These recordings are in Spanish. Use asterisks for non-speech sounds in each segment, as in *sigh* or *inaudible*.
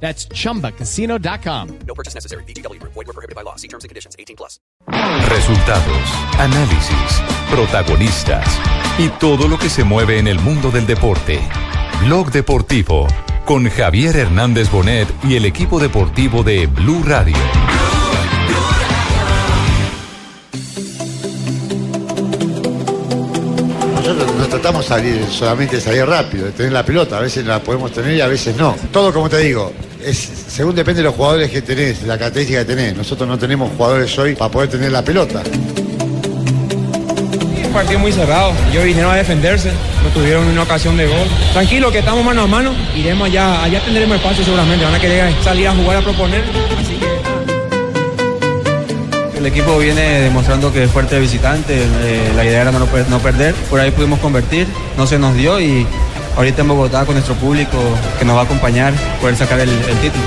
That's chumbacasino.com. No purchase necessary. BGW. Void were prohibited by law. See terms and conditions. 18 plus. Resultados, análisis, protagonistas y todo lo que se mueve en el mundo del deporte. Blog Deportivo con Javier Hernández Bonet y el equipo deportivo de Blue Radio. Tratamos salir, solamente salir rápido, de tener la pelota. A veces la podemos tener y a veces no. Todo como te digo, es, según depende de los jugadores que tenés, la característica que tenés. Nosotros no tenemos jugadores hoy para poder tener la pelota. Un partido muy cerrado. Ellos vinieron a defenderse, no tuvieron una ocasión de gol. Tranquilo, que estamos mano a mano. Iremos allá, allá tendremos espacio seguramente. Van a querer salir a jugar a proponer. El equipo viene demostrando que es fuerte de visitante, eh, la idea era no, per- no perder, por ahí pudimos convertir, no se nos dio y ahorita en Bogotá con nuestro público que nos va a acompañar, poder sacar el, el título.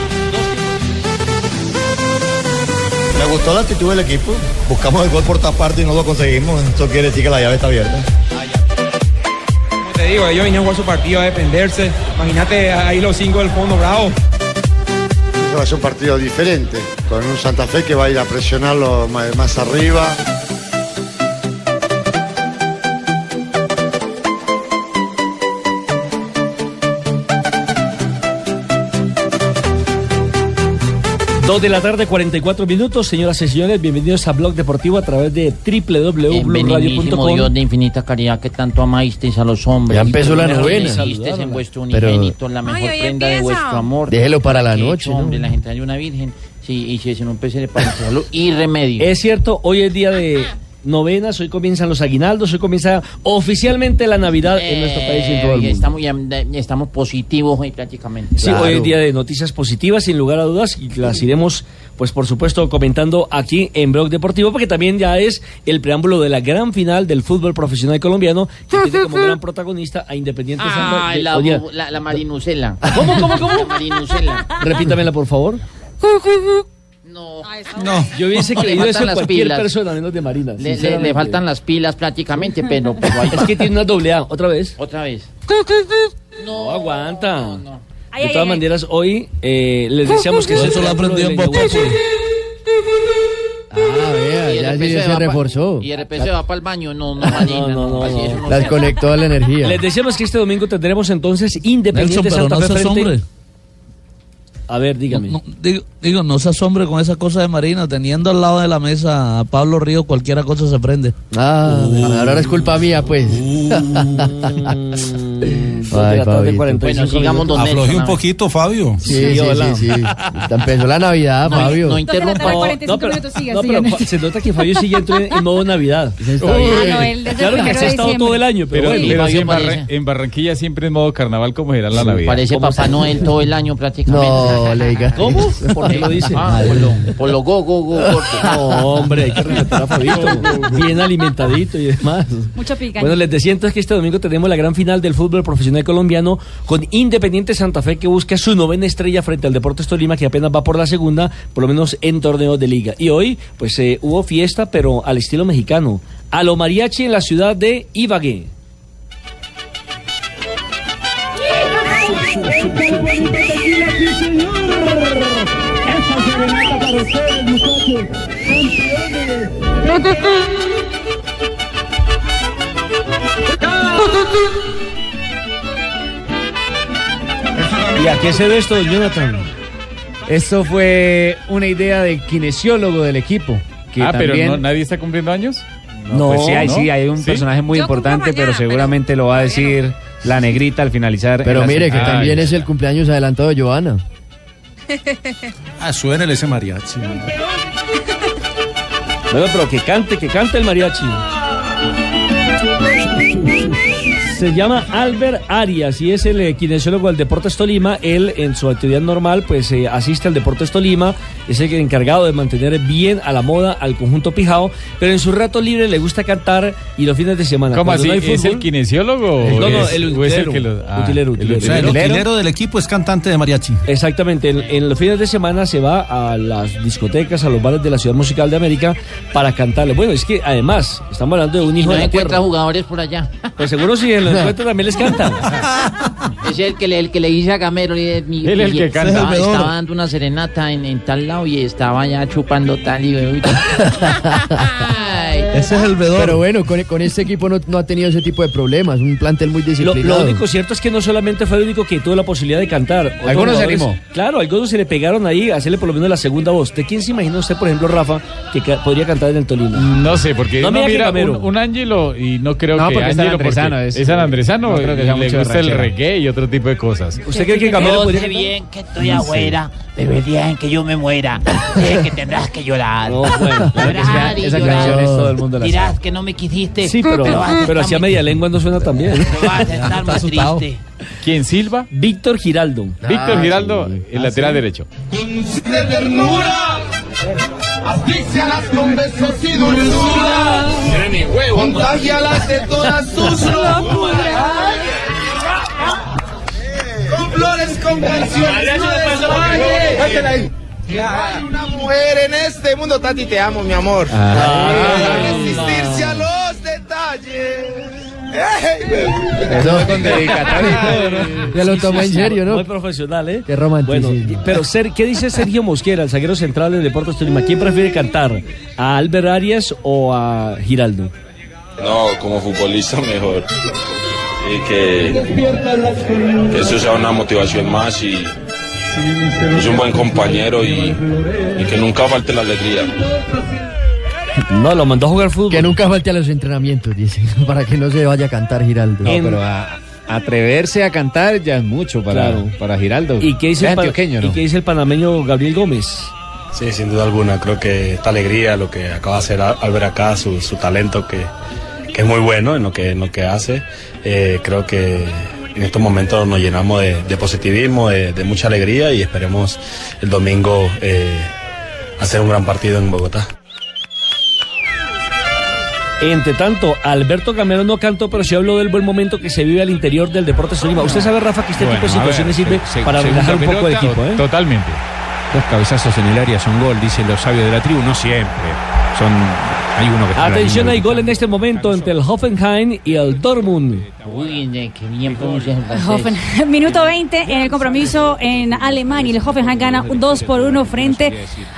Me gustó la actitud del equipo. Buscamos el gol por todas partes y no lo conseguimos. Esto quiere decir que la llave está abierta. Como te digo, ellos vinieron a jugar su partido a defenderse. Imagínate ahí los cinco del fondo, bravo. Va a ser un partido diferente, con un Santa Fe que va a ir a presionarlo más, más arriba. Dos de la tarde, 44 minutos. Señoras y señores, bienvenidos a Blog Deportivo a través de Benignísimo Dios de infinita caridad que tanto amasteis a los hombres. Ya empezó la novena. en vuestro Pero- unigénito la mejor prenda de vuestro amor. Déjelo para la noche, hecho, ¿no? hombre, la gente hay una virgen. Sí, y si es en un PC para salud y remedio. Es cierto, hoy es día de novenas, hoy comienzan los aguinaldos, hoy comienza oficialmente la Navidad en nuestro país y en todo el Eh, mundo. estamos, ya- estamos positivos hoy prácticamente. Sí, hoy es día de noticias positivas, sin lugar a dudas, y las iremos, pues por supuesto, comentando aquí en Blog Deportivo, porque también ya es el preámbulo de la gran final del fútbol profesional colombiano, que tiene como gran protagonista a Independiente Santa Ah, la, la, la marinucela. ¿Cómo, cómo, cómo? La marinucela. repítamela, por favor. No. No, yo hubiese *laughs* Le creído faltan eso en las cualquier pilas. persona, menos de Marina. Le, le- le faltan las pilas prácticamente, pero, pero Es que tiene una doble A, otra vez. Otra vez. No, aguanta. Ay, de ay, todas ay. maneras, hoy eh, les deseamos que Eso lo aprendió de en Ah, vea, Y el ya sí se va pa- reforzó. Y el RPC va para el baño, no, no, Marina, no, no, no. no Las se- conectó a la energía. Les decíamos que este domingo tendremos entonces Independiente Nelson, Santa no Fe frente- hombre. A ver, dígame. No, digo, digo, no se asombre con esa cosa de Marina. Teniendo al lado de la mesa a Pablo Río, cualquiera cosa se prende. Ah, ahora es culpa mía, pues. *laughs* Ay, Fabito. Bueno, sigamos don Afloje Nelson, un poquito, Fabio. Sí, sí, sí, hola. sí. Empezó la Navidad, No, Fabio. no interrumpa. No, no, pero, no, pero se nota que Fabio sigue entró en, en modo Navidad. *laughs* Uy, Ah, no, él desde claro que así ha estado todo el año, pero, Pero, Fabio en, Barra- en Barranquilla siempre es modo carnaval, ¿cómo será la Navidad? Parece ¿Cómo Papá se- Noel todo el año prácticamente. No, le diga. ¿Cómo? ¿Por qué lo dice? Ah, por lo, por lo go, go, go. No, hombre, hay que respetar a Fabito. Bien alimentadito y demás. Mucho picante. Bueno, les decía entonces que este domingo tenemos la gran final del fútbol profesional colombiano con Independiente Santa Fe que busca su novena estrella frente al Deportes Tolima que apenas va por la segunda, por lo menos en torneos de liga. Y hoy, pues eh, hubo fiesta, pero al estilo mexicano. A lo mariachi en la ciudad de Ibagué. ¿Y a qué se debe esto, Jonathan? Esto fue una idea del kinesiólogo del equipo. Que ah, pero no- nadie está cumpliendo años. No, pues sí, hay, ¿no? sí, hay un ¿Sí? personaje muy Yo importante, mañana, pero seguramente lo va a decir la negrita al finalizar. Pero mire que también es el cumpleaños adelantado de Joana. Ah, suénele ese mariachi. Bueno, pero que cante, que cante el mariachi. Se llama Albert Arias y es el eh, kinesiólogo del Deportes Tolima. Él, en su actividad normal, pues eh, asiste al Deportes Tolima. Es el encargado de mantener bien a la moda al conjunto Pijao. Pero en su rato libre le gusta cantar y los fines de semana. ¿Cómo así? no hay ¿Es el kinesiólogo? No, no, el utilero. lo- ah, Utilero, el utilero. O sea, el utilero. utilero del equipo es cantante de mariachi. Exactamente, en, en los fines de semana se va a las discotecas, a los bares de la Ciudad Musical de América para cantarle. Bueno, es que además estamos hablando de un hijo no de la tierra. Jugadores por allá. Pues seguro si en los *laughs* encuentros también les cantan. Es el que le, el que le dice a Gamero. le- mi- Él es el que canta. Estaba, el estaba dando una serenata en, en tal lado y estaba ya chupando tal y... *laughs* Ay. Ese es el vedor. Pero bueno, con, con este equipo no, no ha tenido ese tipo de problemas. Un plantel muy disciplinado. lo único cierto es que no solamente fue el único que tuvo la posibilidad de cantar. Algunos se animó. Claro, algunos se le pegaron ahí a hacerle por lo menos la segunda voz. ¿De quién se imagina usted, por ejemplo, Rafa, que ca- podría cantar en el Tolima? No sé, porque No que mira Gamero. un, un Ángelo y no creo No, que porque es Ángelo porque es- es sanandresano, no creo que sea le mucho gusta el reggae y otro tipo de cosas. ¿Usted cree que Gamero Yo podría cantar? bien que estoy afuera, pero el día en que yo me muera, que tendrás que llorar. No, bueno, Claro *laughs* que Llorar esa, canción es todo el mundo la Dirás sabe. que no me quisiste, Sí, pero, pero estar hacia media lengua no suena tan bien. pero vas a *laughs* estar muy triste. ¿Quién Silva? Víctor Giraldo. Víctor Giraldo, el lateral derecho. de ternura, asfixialas con besos y dulzura, contagialas de todas *laughs* sus locuras. Con flores, con canciones, no desmayes. Que hay una mujer en este mundo, Tati, te amo, mi amor. Para resistirse a los detalles. ¡Ey! Eso Con dedicatoria y todo, ¿no? Ya lo tomó en serio, ¿no? Muy profesional, ¿eh? Qué romanticismo. Bueno, pero Ser- ¿qué dice Sergio Mosquera, el zaguero central del Deportes Tolima? ¿Quién prefiere cantar? ¿A Albert Arias o a Giraldo? No, como futbolista mejor. Y que, que eso sea una motivación más y es un buen compañero y, y que nunca falte la alegría. No, lo mandó a jugar fútbol. Que nunca falte a los entrenamientos, dice, *laughs* para que no se vaya a cantar Giraldo. No, pero a- atreverse a cantar ya es mucho para, Claro. para Giraldo. ¿Y qué dice, el, pa- antioqueño, ¿y ¿no? qué dice el panameño Gabriel Gómez? Sí, sin duda alguna. Creo que esta alegría, lo que acaba de hacer Al- Albert acá, su, su talento que, que es muy bueno en lo que, en lo que hace, eh, creo que en estos momentos nos llenamos de, de positivismo, de, de mucha alegría y esperemos el domingo eh, hacer un gran partido en Bogotá. Entre tanto, Alberto Gamero no cantó, pero sí habló del buen momento que se vive al interior del Deportes Tolima. Usted sabe, Rafa, que este Bueno, tipo de ver, situaciones sirve se- para relajar un poco el equipo, ¿eh? Totalmente. Dos cabezazos en el área son gol, dicen los sabios de la tribu, no siempre. Son, hay uno que Atención, hay gol en este momento entre el Hoffenheim y el Dortmund. Uy, ne- qué bien pronuncias el francés. Hoffen- *laughs* Minuto 20 en el compromiso en Alemania. El Hoffenheim gana un 2 por 1 frente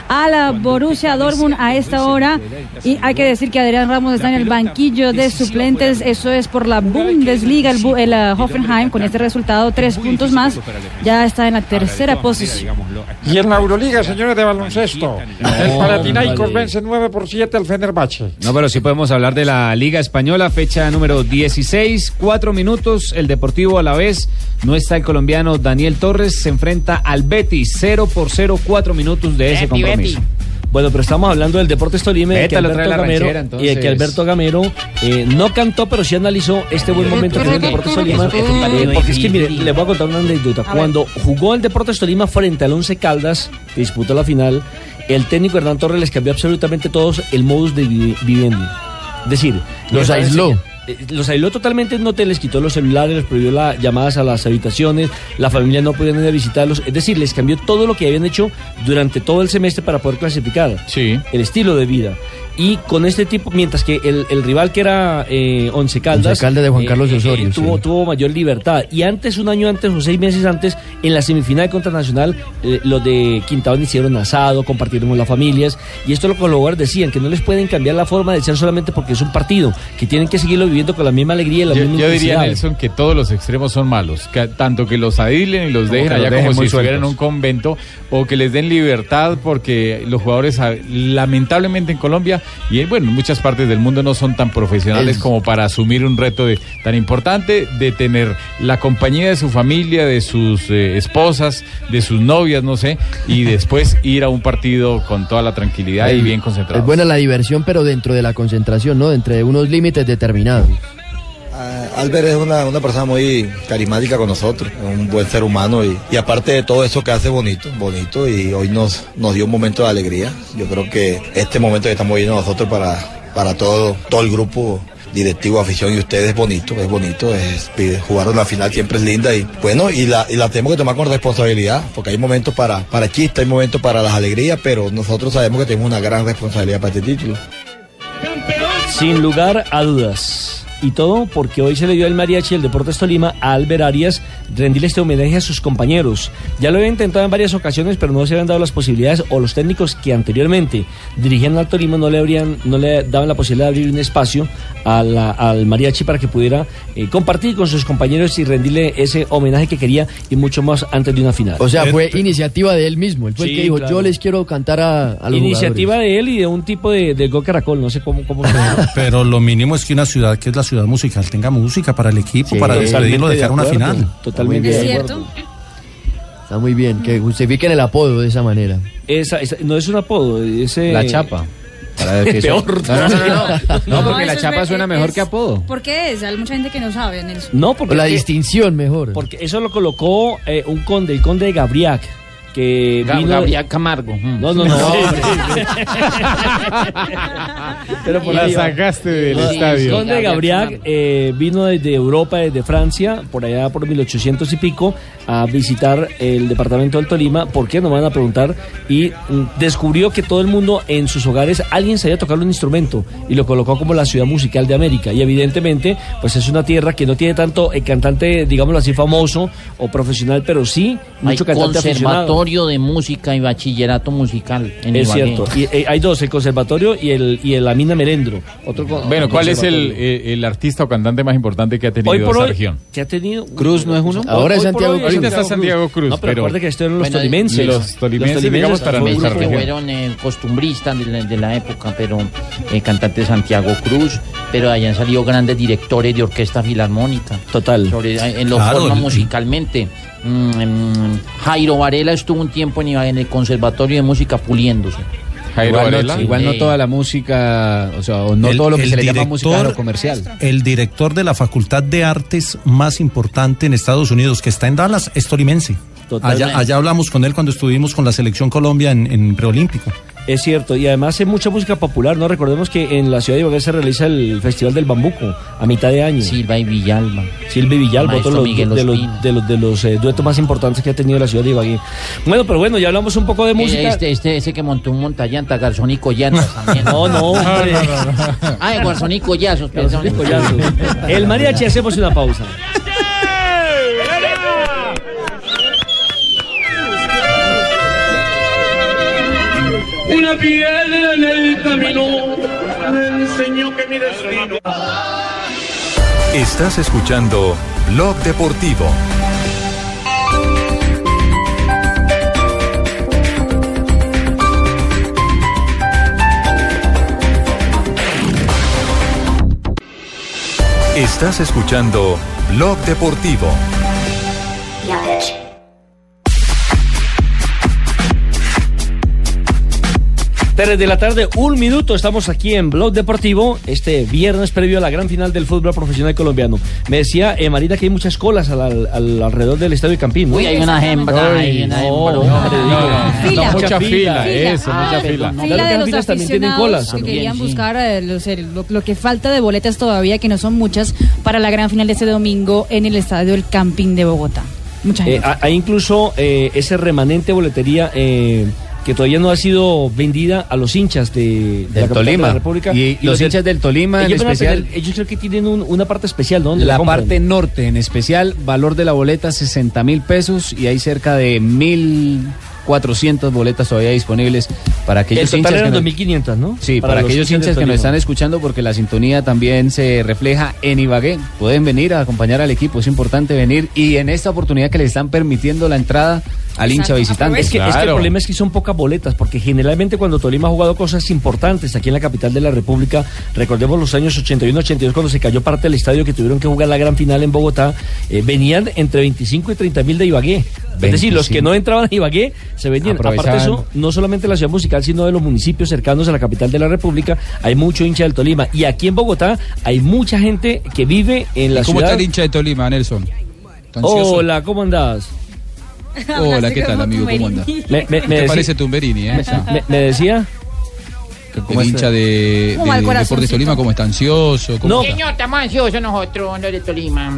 a la Borussia Dortmund a esta hora. Y hay que decir que Adrián Ramos está en el banquillo de suplentes. Eso es por la Bundesliga. El, el, uh, Hoffenheim con este resultado, tres puntos más, ya está en la tercera posición. Y en la Euroliga, señores de baloncesto, el Panathinaikos vale. vence 9 por 7 al Fenerbahce. No, pero sí podemos hablar de la Liga Española, fecha número 16, cuatro minutos. El Deportivo a la vez no está el colombiano Daniel Torres, se enfrenta al Betis, 0 por 0, cuatro minutos de ese Betty, compromiso. Bueno, pero estamos hablando del Deportes Tolima y de que Alberto Gamero, y de que. Alberto Gamero eh, no cantó, pero sí analizó este buen momento que tiene el Deportes Tolima. Eh, porque es que, mire, difícil. le voy a contar una anécdota. Cuando jugó el Deportes Tolima frente al Once Caldas, que disputó la final, el técnico Hernán Torres les cambió absolutamente todos el modus de vi- vivienda. Es decir, Los les aisló. Eh, Los aisló totalmente, no te les quitó los celulares, les prohibió las llamadas a las habitaciones, la familia no podía ir a visitarlos, es decir, les cambió todo lo que habían hecho durante todo el semestre para poder clasificar. Sí. El estilo de vida. Y con este tipo, mientras que el, el rival que era eh, Once Caldas, Once Caldas de Juan Carlos Osorio, tuvo, sí. tuvo mayor libertad. Y antes, un año antes o seis meses antes, en la semifinal contra Nacional, eh, los de Quintabón hicieron asado, compartieron con las familias. Y esto lo que los jugadores decían, que no les pueden cambiar la forma de ser solamente porque es un partido, que tienen que seguirlo viviendo con la misma alegría y la Yo, misma yo diría. Nelson, que todos los extremos son malos. Que tanto que los aíslen y los Como dejen que los allá dejen como si estuvieran en un convento, o que les den libertad, porque los jugadores, ah, lamentablemente en Colombia, y bueno, en muchas partes del mundo no son tan profesionales Es- como para asumir un reto de, tan importante de tener la compañía de su familia, de sus eh, esposas, de sus novias, no sé, y *laughs* después ir a un partido con toda la tranquilidad y bien concentrado. Es buena la diversión, pero dentro de la concentración, ¿no? Dentro de unos límites determinados. Ah, Albert es una, una persona muy carismática con nosotros, un buen ser humano y, y aparte de todo eso que hace bonito, bonito y hoy nos, nos dio un momento de alegría. Yo creo que este momento que estamos viviendo nosotros para, para todo, todo el grupo directivo, afición y ustedes es bonito, es bonito, es, jugar una final siempre es linda y bueno, y la, y la tenemos que tomar con responsabilidad, porque hay momentos para, para chistes, hay momentos para las alegrías, pero nosotros sabemos que tenemos una gran responsabilidad para este título. Sin lugar a dudas. Y todo porque hoy se le dio el mariachi del Deportes Tolima a Albert Arias rendirle este homenaje a sus compañeros. Ya lo había intentado en varias ocasiones, pero no se habían dado las posibilidades o los técnicos que anteriormente dirigían al Tolima no le habrían, no le daban la posibilidad de abrir un espacio a la- al mariachi para que pudiera eh, compartir con sus compañeros y rendirle ese homenaje que quería y mucho más antes de una final. O sea, fue iniciativa de él mismo. Él fue el que dijo, claro. yo les quiero cantar a, a los Iniciativa jugadores". de él y de un tipo de, de Go Caracol, no sé cómo, cómo se llama. Pero lo mínimo es que una ciudad que es la ciudad musical tenga música para el equipo, Sí, para despedirlo, de una acuerdo. final. Totalmente Muy de acuerdo. Está muy bien, que justifiquen el apodo de esa manera. Esa, esa- no es un apodo, es eh, La chapa. Para *laughs* que Peor. No, no, no, no, no. *laughs* No, porque eso la chapa suena es- mejor que apodo. ¿Por qué es? Hay mucha gente que no sabe, Nelson. No, porque O la distinción mejor. porque eso lo colocó eh, un conde, el conde de Gabriac, que Ga- vino Gabriel Camargo. mm. No, no, no. Pero por la sacaste del El estadio. conde de Gabriac eh, vino desde Europa, desde Francia, por allá por 1800 y pico, a visitar el departamento del Tolima. ¿Por qué? No me van a preguntar. Y mm, descubrió que todo el mundo en sus hogares, alguien sabía tocar un instrumento y lo colocó como la ciudad musical de América. Y evidentemente, pues es una tierra que no tiene tanto eh, cantante, digámoslo así, famoso o profesional, pero sí mucho Hay cantante aficionado. Conservatorio de música y bachillerato musical en Es Ibagué. cierto. Y, eh, hay dos, el conservatorio y el y el Amina Merendro. Otro Bueno, ¿cuál es el, eh, el artista o cantante más importante que ha tenido Hoy por esa hoy, región? que ha tenido Cruz no es uno. Ahora es Hoy Santiago Cruz. Ahorita está Santiago Cruz, No, pero, pero- recuerde que estuvieron los Bueno, tolimenses. los tolimenses, digamos, para nuestra región. fueron eh, costumbristas de la, de la época, pero eh, cantante Santiago Cruz, pero hayan salido grandes directores de orquesta filarmónica. Total. Sobre, en lo Claro, forma el- musicalmente. Mm, mm, Jairo Varela estuvo un tiempo en, el Conservatorio de Música puliéndose. Jairo Igual, Varela. no, igual no toda la música, o sea, o no El- todo lo que se le llama director- música comercial. El director de la Facultad de Artes más importante en Estados Unidos, que está en Dallas, es tolimense. Allá, allá hablamos con él cuando estuvimos con la selección Colombia en, en preolímpico. Es cierto, y además hay mucha música popular, ¿no? Recordemos que en la ciudad de Ibagué se realiza el Festival del Bambuco a mitad de año. Silva y Villalba. Silva y Villalba, otro de los, de los, de los, de los, eh, duetos más importantes que ha tenido la ciudad de Ibagué. Bueno, pero bueno, ya hablamos un poco de música. Este, este, ese que montó un montallanta, Garzón y también. No, no, hombre. Ah, Garzón y Collazos, perdón. *laughs* El mariachi, hacemos una pausa. Me enseñó que mi destino. Estás escuchando Blog Deportivo. Estás escuchando Blog Deportivo. Tres de la tarde, un minuto, estamos aquí en Blog Deportivo, este viernes previo a la gran final del fútbol profesional colombiano. Me decía eh, Marina que hay muchas colas al, al- al- alrededor del Estadio Campín, ¿no? Uy, hay una hembra, hay una hembra. No, no, Fila. Mucha fila, eso, Ah, mucha fila. no. Fila Claro que de las los filas también tienen aficionados colas. que querían sí. buscar eh, los- lo, lo que falta de boletas todavía, que no son muchas, para la gran final de este domingo en el estadio El Camping de Bogotá. Mucha Eh, gente. ha- hay incluso eh, ese remanente boletería eh, que todavía no ha sido vendida a los hinchas de, de la de Tolima. la República. Y los hinchas del Tolima en especial- tener- ellos creo que tienen un- una parte especial, ¿no? La compran. parte norte en especial, valor de la boleta 60 mil pesos y hay cerca de 1.400 boletas todavía disponibles para El aquellos total hinchas. eran que nos- 2.500, ¿no? Sí, para, los aquellos hinchas que nos están escuchando porque la sintonía también se refleja en Ibagué. Pueden venir a acompañar al equipo, es importante venir y en esta oportunidad que les están permitiendo la entrada al hincha visitante. Es que, es que el problema es que son pocas boletas, porque generalmente cuando Tolima ha jugado cosas importantes aquí en la capital de la República, recordemos los años 81-82 cuando se cayó parte del estadio que tuvieron que jugar la gran final en Bogotá, eh, venían entre 25 y 30 mil de Ibagué. Es decir, los que no entraban a Ibagué se venían. Aparte de eso, no solamente la ciudad musical, sino de los municipios cercanos a la capital de la República, hay mucho hincha del Tolima. Y aquí en Bogotá hay mucha gente que vive en la ¿Cómo ciudad. está el hincha de Tolima, Nelson? Hola, ¿cómo andás? *laughs* Hola, ¿qué tal, amigo? ¿Cómo anda? Me, me- me Te decí- parece Tumberini, ¿eh? me- decía. El hincha de, ¿Cómo va el de Deportes? Tolima, ¿cómo está ansioso? ¿Cómo No. está? Señor, estamos ansiosos nosotros, los de Tolima.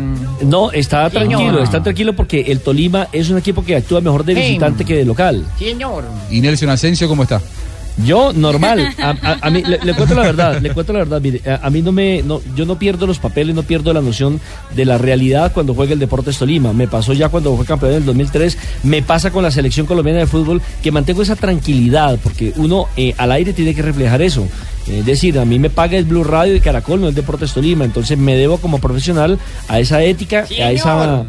No, está Señor. tranquilo, está tranquilo porque el Tolima es un equipo que actúa mejor de Sí. visitante que de local. Señor. ¿Y Nelson Asensio cómo está? Yo, normal. A, a- a mí, le, le cuento la verdad, le cuento la verdad. Mire, a, a mí no me. No, yo no pierdo los papeles, no pierdo la noción de la realidad cuando juega el Deportes Tolima. Me pasó ya cuando fue campeón en el 2003. Me pasa con la selección colombiana de fútbol que mantengo esa tranquilidad porque uno eh, al aire tiene que reflejar eso. Eh, Es decir, a mí me paga el Blue Radio y Caracol, no el Deportes Tolima. Entonces me debo como profesional a esa ética, a esa.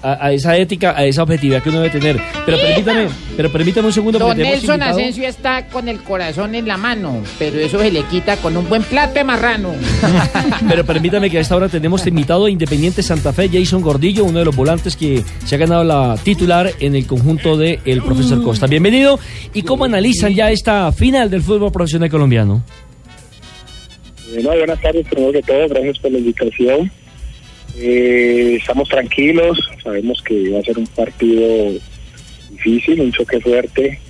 A, a esa ética, a esa objetividad que uno debe tener. Pero permítame, pero permítame un segundo Don Nelson invitado- Asensio está con el corazón en la mano, pero eso se le quita con un buen plato de marrano. *laughs* Pero permítame que a esta hora tenemos invitado a Independiente Santa Fe, Jason Gordillo, uno de los volantes que se ha ganado la titular en el conjunto del el profesor Costa. Bienvenido. ¿Y cómo analizan ya esta final del fútbol profesional colombiano? Bueno, buenas tardes, primero que todo, gracias por la invitación. Eh, estamos tranquilos, sabemos que va a ser un partido difícil, un choque fuerte,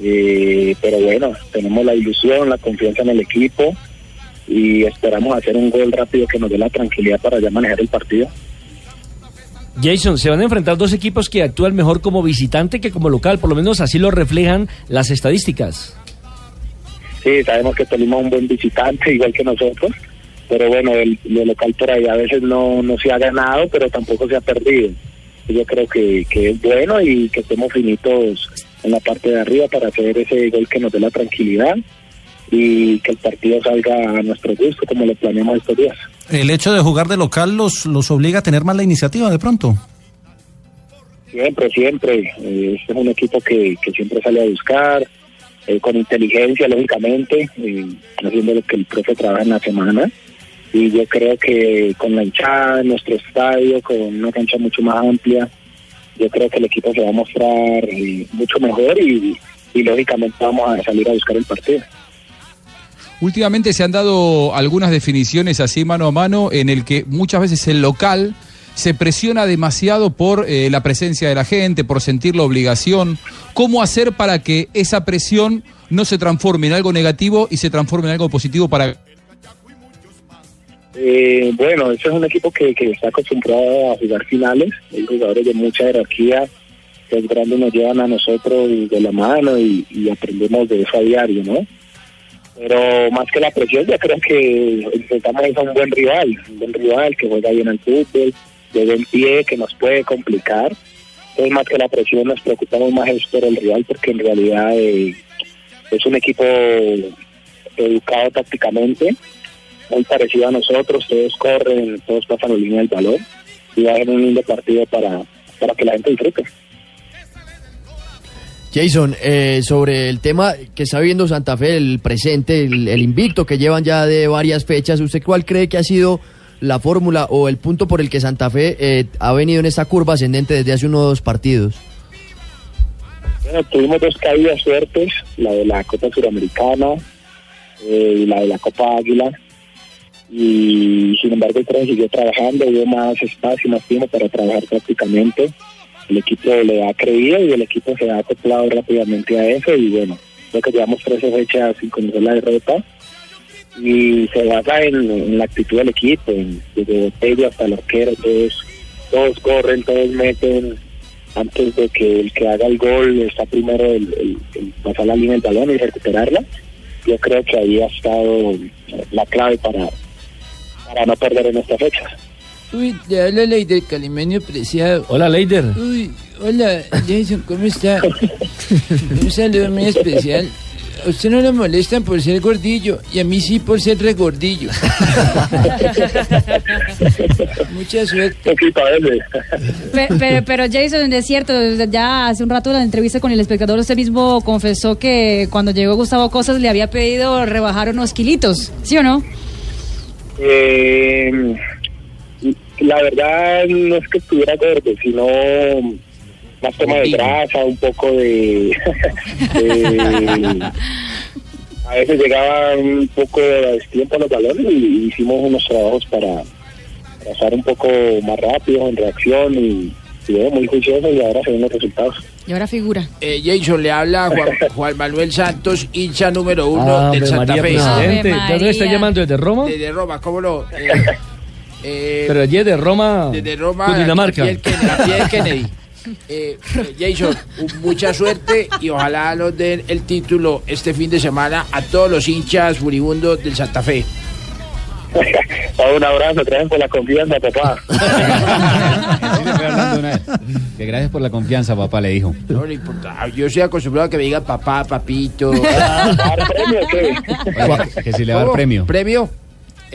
eh, pero bueno, tenemos la ilusión, la confianza en el equipo y esperamos hacer un gol rápido que nos dé la tranquilidad para ya manejar el partido. Jason, se van a enfrentar dos equipos que actúan mejor como visitante que como local, por lo menos así lo reflejan las estadísticas. Sí, sabemos que Tolima es un buen visitante, igual que nosotros, pero bueno, el, lo local por ahí a veces no, no se ha ganado, pero tampoco se ha perdido. Yo creo que, que es bueno y que estemos finitos en la parte de arriba para hacer ese gol que nos dé la tranquilidad y que el partido salga a nuestro gusto como lo planeamos estos días. El hecho de jugar de local los, los obliga a tener más la iniciativa de pronto. Siempre, siempre. Este es un equipo que, que siempre sale a buscar, eh, con inteligencia, lógicamente, eh, haciendo lo que el profe trabaja en la semana. Y yo creo que con la hinchada nuestro estadio, con una cancha mucho más amplia, yo creo que el equipo se va a mostrar eh, mucho mejor y, y lógicamente vamos a salir a buscar el partido. Últimamente se han dado algunas definiciones así mano a mano en el que muchas veces el local se presiona demasiado por eh, la presencia de la gente, por sentir la obligación. ¿Cómo hacer para que esa presión no se transforme en algo negativo y se transforme en algo positivo para... Eh, bueno, ese es un equipo que, que está acostumbrado a jugar finales. Hay jugadores de mucha jerarquía que es grande nos llevan a nosotros de la mano y, aprendemos de eso a diario, ¿no? Pero más que la presión, yo creo que enfrentamos a un buen rival, un buen rival que juega bien al fútbol, de buen pie, que nos puede complicar. Entonces, más que la presión, nos preocupamos más por el rival, porque en realidad eh, es un equipo educado tácticamente, muy parecido a nosotros, todos corren, todos pasan la línea del balón y va a ser un lindo partido para, para que la gente disfrute. Jason, eh, sobre el tema que está viviendo Santa Fe, el presente, el, el invicto que llevan ya de varias fechas, ¿usted cuál cree que ha sido la fórmula o el punto por el que Santa Fe eh, ha venido en esta curva ascendente desde hace unos partidos? Bueno, tuvimos dos caídas fuertes, la de la Copa Suramericana eh, y la de la Copa Águila. Y sin embargo el tren siguió trabajando, hubo más espacio, más tiempo para trabajar prácticamente. El equipo le ha creído y el equipo se ha acoplado rápidamente a eso y bueno, creo que llevamos 13 fechas sin conocer la derrota y se basa en, en la actitud del equipo, en, desde Botello hasta el arquero, todos, todos corren, todos meten, antes de que el que haga el gol está primero el, el- el pasar la línea del balón y recuperarla. Yo creo que ahí ha estado la clave para, para no perder en esta fecha. Uy, le habla Leider Calimenio Preciado. Hola, Leider. Uy, hola, Jason, ¿cómo está? *laughs* Un saludo muy especial A usted no le molestan por ser gordillo y a mí sí por ser regordillo. *laughs* Mucha suerte. Pe- Pero, pero Jason, es cierto, ya hace un rato en la entrevista con el espectador usted mismo confesó que cuando llegó Gustavo Cosas le había pedido rebajar unos kilitos, ¿sí o no? Eh, la verdad no es que estuviera gordo, sino más toma de grasa, un poco de... *laughs* de- a veces llegaba un poco de tiempo a los balones y hicimos unos trabajos para pasar un poco más rápido en reacción y, muy juicioso y ahora se ven los resultados. Y ahora figura. Eh, Jason, le habla Juan, *laughs* Juan Manuel Santos, hincha número uno Ave del Santa María, Fe. presidente. ¿De dónde está llamando? ¿Desde Roma? Desde Roma, ¿cómo no? *laughs* Eh, eh, Pero allí es de Roma, desde Roma, Cundinamarca. a pie del Ken- a pie del Kennedy. Eh, Jason, mucha suerte y ojalá nos den el título este fin de semana a todos los hinchas furibundos del Santa Fe. Un abrazo, gracias por la confianza, papá. *laughs* Que gracias por la confianza, papá, le dijo. No le importa. Yo soy acostumbrado a que me digan papá, papito. *laughs* ¿Dar premio o qué? Oiga, que si le va ¿Cómo? premio. ¿Premio?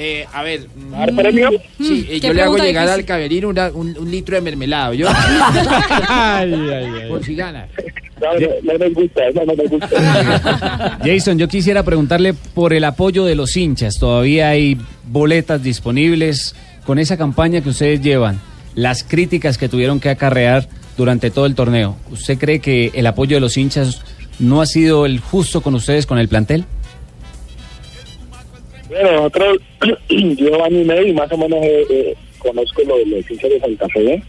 Eh, a ver. ¿Dar premio? Sí, eh, ¿Qué yo le hago llegar difícil? al camerino una- un, un litro de mermelada, ¿yo? *laughs* *laughs* Por si gana. No, no, no nos gusta, eso no nos gusta. *laughs* Jason, yo quisiera preguntarle por el apoyo de los hinchas. Todavía hay boletas disponibles con esa campaña que ustedes llevan, las críticas que tuvieron que acarrear durante todo el torneo. ¿Usted cree que el apoyo de los hinchas no ha sido el justo con ustedes, con el plantel? Bueno, nosotros, *clears throat* yo año y medio más o menos eh, eh, conozco lo de los hinchas de Santa Fe.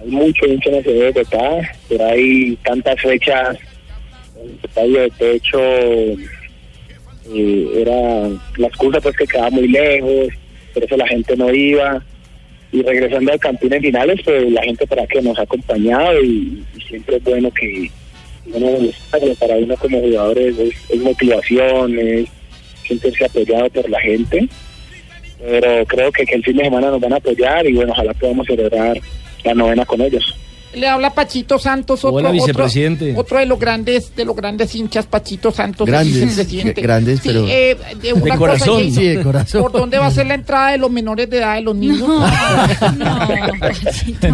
Hay mucho hincha en ciudad de Bogotá, pero hay tantas fechas, el estadio de techo eh, era la excusa pues que quedaba muy lejos, por eso la gente no iba. Y regresando al campín en finales, pues la gente para que nos ha acompañado y, siempre es bueno que bueno, el para uno como jugadores es, es motivación, es sentirse apoyado por la gente. Pero creo que, el fin de semana nos van a apoyar y bueno, ojalá podamos celebrar la novena con ellos. Le habla Pachito Santos, otro, Hola, otro- vicepresidente. Otro, de los grandes, de los grandes hinchas, Pachito Santos, Grandes, vicepresidente. grandes, Sí, pero- eh, de, una De cosa, corazón. Sí, de corazón. ¿Por dónde va a ser la entrada de los menores de edad de los niños? *laughs*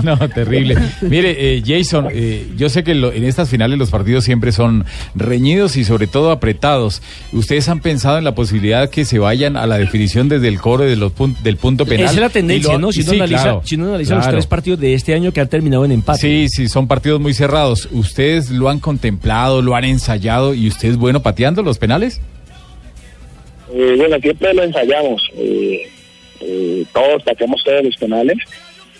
No, terrible. Mire, eh, Jason, eh, yo sé que lo- en estas finales los partidos siempre son reñidos y sobre todo apretados. ¿Ustedes han pensado en la posibilidad que se vayan a la definición desde el coro de los pun- del punto penal? Esa es la tendencia, lo- ¿no? Si uno sí, analiza, claro, si uno analiza los tres partidos de este año que han terminado en empate. Sí, sí, son partidos muy cerrados. ¿Ustedes lo han contemplado, lo han ensayado y usted es bueno pateando los penales? Eh, bueno, siempre lo ensayamos. eh, eh, todos pateamos todos los penales,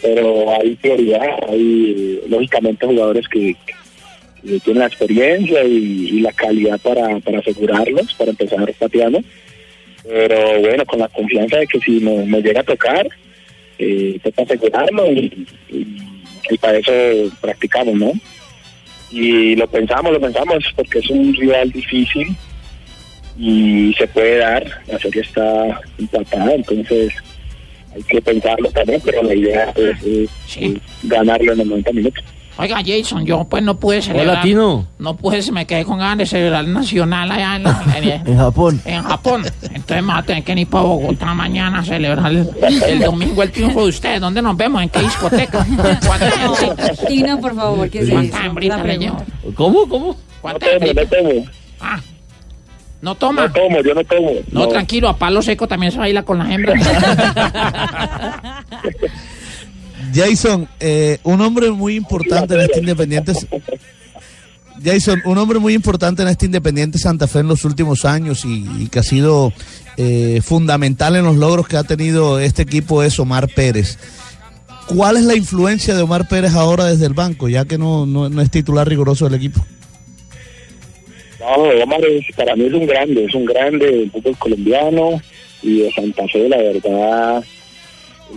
pero hay prioridad, hay lógicamente jugadores que, tienen la experiencia y, la calidad para, asegurarlos, para empezar pateando. Pero bueno, con la confianza de que si nos, nos llega a tocar, eh, toca asegurarlo y, y- y para eso practicamos, ¿no? Y lo pensamos, lo pensamos porque es un rival difícil y se puede dar, la serie está empatada, entonces hay que pensarlo también, pero la idea es, es- es ganarlo en los 90 minutos. Oiga, Jason, yo pues no pude celebrar. Tino. No pude, se me quedé con ganas de celebrar el nacional allá en, la- *laughs* en- En Japón. en Japón. Entonces me voy a tener que ir para Bogotá mañana a celebrar el, el domingo el triunfo de ustedes. ¿Dónde nos vemos? ¿En qué discoteca? ¿Cuánta *laughs* Tino, por favor, que se ¿Cuánta hembrita le llevo? ¿Cómo? ¿Cómo? ¿Cuánta No tomo. Ah, ¿no toma? No tomo, yo no tomo. No, tranquilo, a palo seco también se baila con las hembras. *laughs* Jason, eh, un hombre muy importante en este Independiente. Jason, un hombre muy importante en este Independiente Santa Fe en los últimos años y, y que ha sido eh, fundamental en los logros que ha tenido este equipo es Omar Pérez. ¿Cuál es la influencia de Omar Pérez ahora desde el banco, ya que no, no, no es titular riguroso del equipo? No, Omar es- para mí es un grande, es un grande del fútbol colombiano y de Santa Fe, la verdad,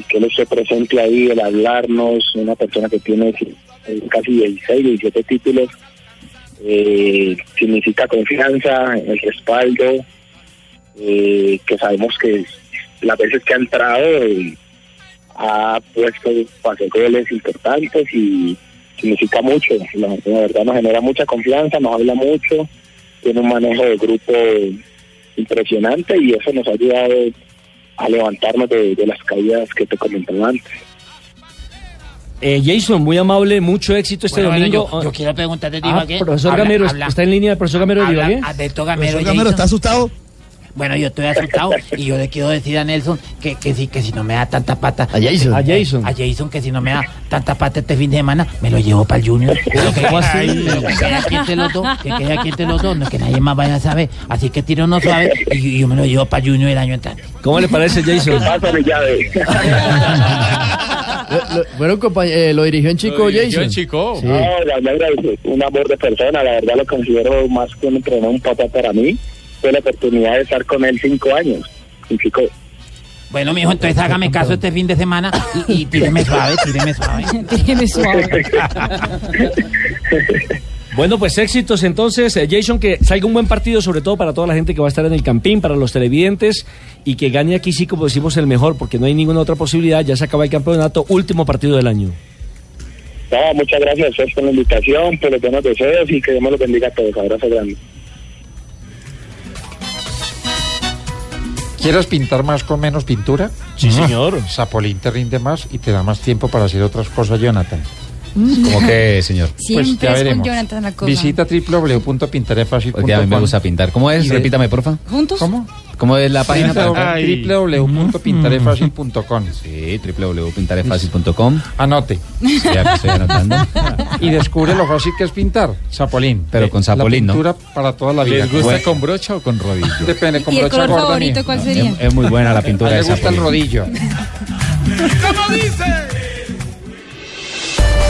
que él esté presente ahí, el hablarnos, una persona que tiene eh, casi 16, 17 títulos, eh, significa confianza, el respaldo, eh, que sabemos que las veces que ha entrado eh, ha puesto pase goles importantes y significa mucho, la verdad nos genera mucha confianza, nos habla mucho, tiene un manejo de grupo impresionante y eso nos ha ayudado a levantarnos de, de las caídas que te comentaba antes. Eh, Jason, muy amable, mucho éxito este Bueno, bueno, domingo. yo, yo quiero preguntarte, Ah, profesor Habla- Gamero, habla- ¿está en línea el profesor Gamero de habla- Ibagué? Alberto Gamero, Profesor Gamero, Jason. ¿está asustado? Bueno, yo estoy asustado y yo le quiero decir a Nelson que, que, si, que si no me da tanta pata. A Jason. A Jason. A Jason que si no me da tanta pata este fin de semana, me lo llevo para el Junior. Pero que, ¿Cómo así? pero que quede aquí entre los dos, que quede aquí entre los dos, no que nadie más vaya a saber. Así que tiro uno suave y, y yo me lo llevo para el Junior el año entrante. ¿Cómo le parece, Jason? Pásale llave. *laughs* Lo- lo- eh, lo dirigió en Chico Jason. Sí. No, la verdad un amor de persona, la verdad lo considero más que un entrenador, un papá para mí. Tuve la oportunidad de estar con él cinco años. Un chico Bueno, mijo, entonces *laughs* hágame caso este fin de semana y, y tíreme suave, tíreme suave. *laughs* Tíreme suave. *laughs* Bueno, pues éxitos entonces, eh, Jason, que salga un buen partido, sobre todo para toda la gente que va a estar en el campín, para los televidentes, y que gane aquí sí, como decimos, el mejor, porque no hay ninguna otra posibilidad, ya se acaba el campeonato, último partido del año. No, muchas gracias Fer, por la invitación, por los buenos deseos y que Dios me los bendiga a todos. Abrazo grande. ¿Quieres pintar más con menos pintura? Sí, señor. Zapolín te rinde más y te da más tiempo para hacer otras cosas, Jonathan. ¿Cómo que, señor? Pues Siempre ya es con veremos. Jonathan la cosa. Visita www.pintarefacil.com. Porque a mí me gusta pintar. ¿Cómo es? Repítame, porfa. ¿Juntos? ¿Cómo? ¿Cómo es la página? www.pintarefacil.com. Sí, www.pintarefacil.com. Anote. Ya que estoy anotando. Y descubre lo fácil que es pintar. Zapolín. Pero con Zapolín, ¿no? La pintura para toda la vida. ¿Les gusta Bueno, con brocha o con rodillo? Depende, con ¿Y el brocha color gorda, favorito mijo. cuál sería? Es muy buena la pintura de me gusta el rodillo.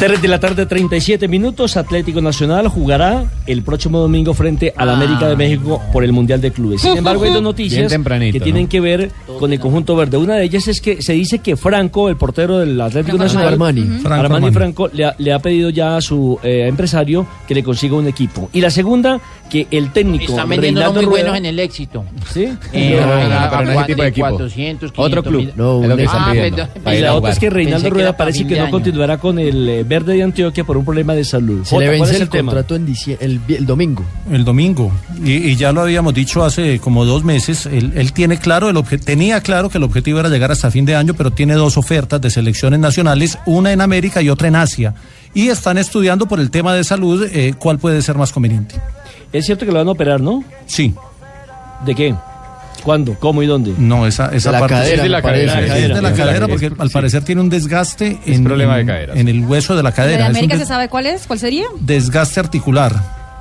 3 de la tarde, 37 minutos. Atlético Nacional jugará el próximo domingo frente al América de México por el Mundial de Clubes. Sin embargo, hay dos *laughs* noticias que tienen ¿no? que ver con el conjunto verde. Una de ellas es que se dice que Franco, el portero del Atlético Franco Nacional, Franco Armani. Franco, le ha, le ha pedido ya a su eh, empresario que le consiga un equipo. Y la segunda, que el técnico Están vendiendo Reinaldo muy Rueda- buenos en el éxito. ¿Sí? Eh, No, pero no ese tipo de cuatro- equipo. 400, Otro 500 club. mil. No, es lo que están Ah, pidiendo, perdón. Y la otra es que Reinaldo Rueda parece que no continuará con el eh, verde de Antioquia por un problema de salud. Se Jota, le ¿cuál vence es el, el tema? contrato en el, el domingo. El domingo. Y, y ya lo habíamos dicho hace como dos meses. Él, él tiene claro, el obje- tenía claro que el objetivo era llegar hasta fin de año, pero tiene dos ofertas de selecciones nacionales, una en América y otra en Asia. Y están estudiando por el tema de salud eh, cuál puede ser más conveniente. Es cierto que lo van a operar, ¿no? Sí. ¿De qué? ¿Cuándo? ¿Cómo y dónde? No, esa, esa De la parte cadera, sí, me la cadera, Sí, es sí, de la sí, cadera sí. porque al Sí. parecer tiene un desgaste en, problema de en- cadera, en el hueso de la ¿De cadera. Es un América se sabe cuál es? ¿Cuál sería? desgaste articular.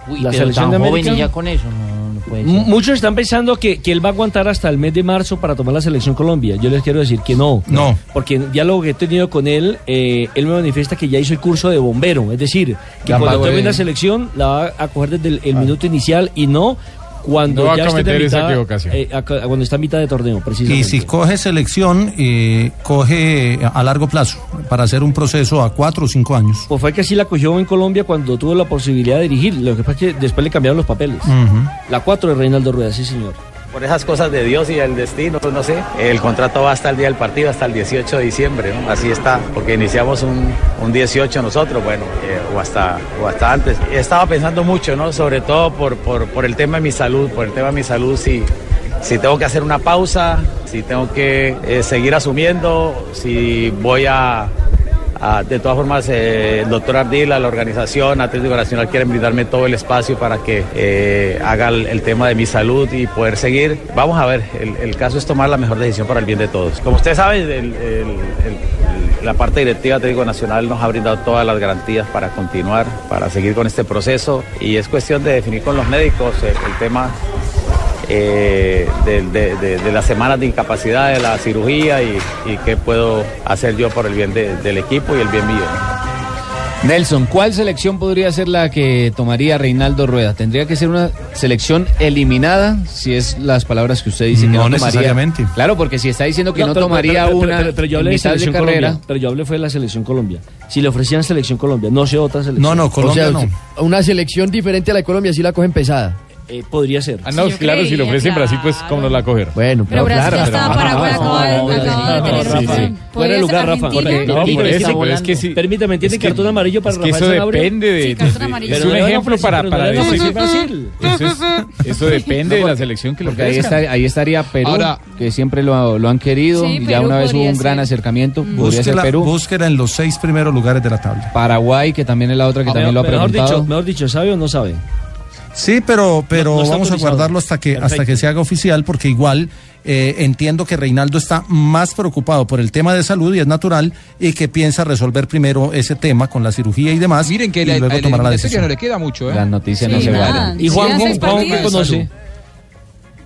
Uy, La pero selección tan de joven y América. ya con eso, no, Muchos están pensando que, que él va a aguantar hasta el mes de marzo para tomar la selección Colombia. Yo les quiero decir que no. No. Porque en diálogo que he tenido con él, eh, él me manifiesta que ya hizo el curso de bombero. Es decir, que Ya cuando tome la selección la va a coger desde el, el minuto inicial y no cuando No va a ya esté de cometer esa eh, a- cuando está a mitad de torneo, Y precisamente. si coge selección, eh, coge a largo plazo para hacer un proceso a cuatro o cinco años. Pues fue que así la cogió en Colombia cuando tuvo la posibilidad de dirigir. Lo que pasa es que después le cambiaron los papeles. La 4 de Reinaldo Rueda, sí señor. Por esas cosas de Dios y el destino, pues no sé. El contrato va hasta el día del partido, hasta el 18 de diciembre, ¿no? Así está, porque iniciamos un, un 18 nosotros, bueno, eh, o, hasta, o hasta antes. Estaba pensando mucho, ¿no? Sobre todo por, por, por el tema de mi salud, por el tema de mi salud, si, si tengo que hacer una pausa, si tengo que eh, seguir asumiendo, si voy a... a- de todas formas, eh, el doctor Ardila, la organización Atlético Nacional quieren brindarme todo el espacio para que eh, haga el, tema de mi salud y poder seguir. Vamos a ver, el, caso es tomar la mejor decisión para el bien de todos. Como usted sabe, el- la parte directiva de Atlético Nacional nos ha brindado todas las garantías para continuar, para seguir con este proceso y es cuestión de definir con los médicos el, el tema eh, de, de- de- de las semanas de incapacidad de la cirugía y, y qué puedo hacer yo por el bien de- del equipo y el bien mío. ¿no? Nelson, ¿cuál selección podría ser la que tomaría Reinaldo Rueda? ¿Tendría que ser una selección eliminada? Si es las palabras que usted dice que No no, tomaría. necesariamente. Claro, porque si está diciendo que no, pero- tomaría pero- pero- una pero- pero yo hablé de mitad de selección carrera. Colombia, pero yo hablé fue de la selección Colombia. Si le ofrecían selección Colombia, no sé otra selección. No, no, o sea, una selección diferente a la de Colombia sí la cogen pesada. Eh, podría ser. Ah, no, claro, si lo ofrecen Brasil, pues, ¿cómo no la coger? Bueno, Pero Brasil ya estaba Paraguay, acaba de- tener sí, sí. Fuera de lugar, Rafa. Porque- No, por eso, pero es que sí. Permítame, tiene Es que- cartón amarillo para es que Rafael eso depende de. Sí, es Pero un ejemplo para, pero para decir. Brasil. Eso, es- eso depende de la selección que lo Porque ahí, ofrezca. está, ahí estaría Perú, que siempre lo, lo han querido. Sí, y ya una vez hubo un gran acercamiento. Podría ser Perú. búsquela en los seis primeros lugares de la tabla. Paraguay, que también es la otra que también lo ha mejor preguntado. dicho, mejor dicho, ¿sabe o no sabe? Sí, pero, pero No- no está vamos a guardarlo hasta que, hasta que se haga oficial, porque igual eh, entiendo que Reinaldo está más preocupado por el tema de salud y es natural, y que piensa resolver primero ese tema con la cirugía y demás. Miren que y la, luego a la tomará la eliminatoria decisión. no le queda mucho, ¿eh? Las noticias Sí, no se guardan. Y Juan, Sí, Juan, Juan, ¿qué partidos. conoce?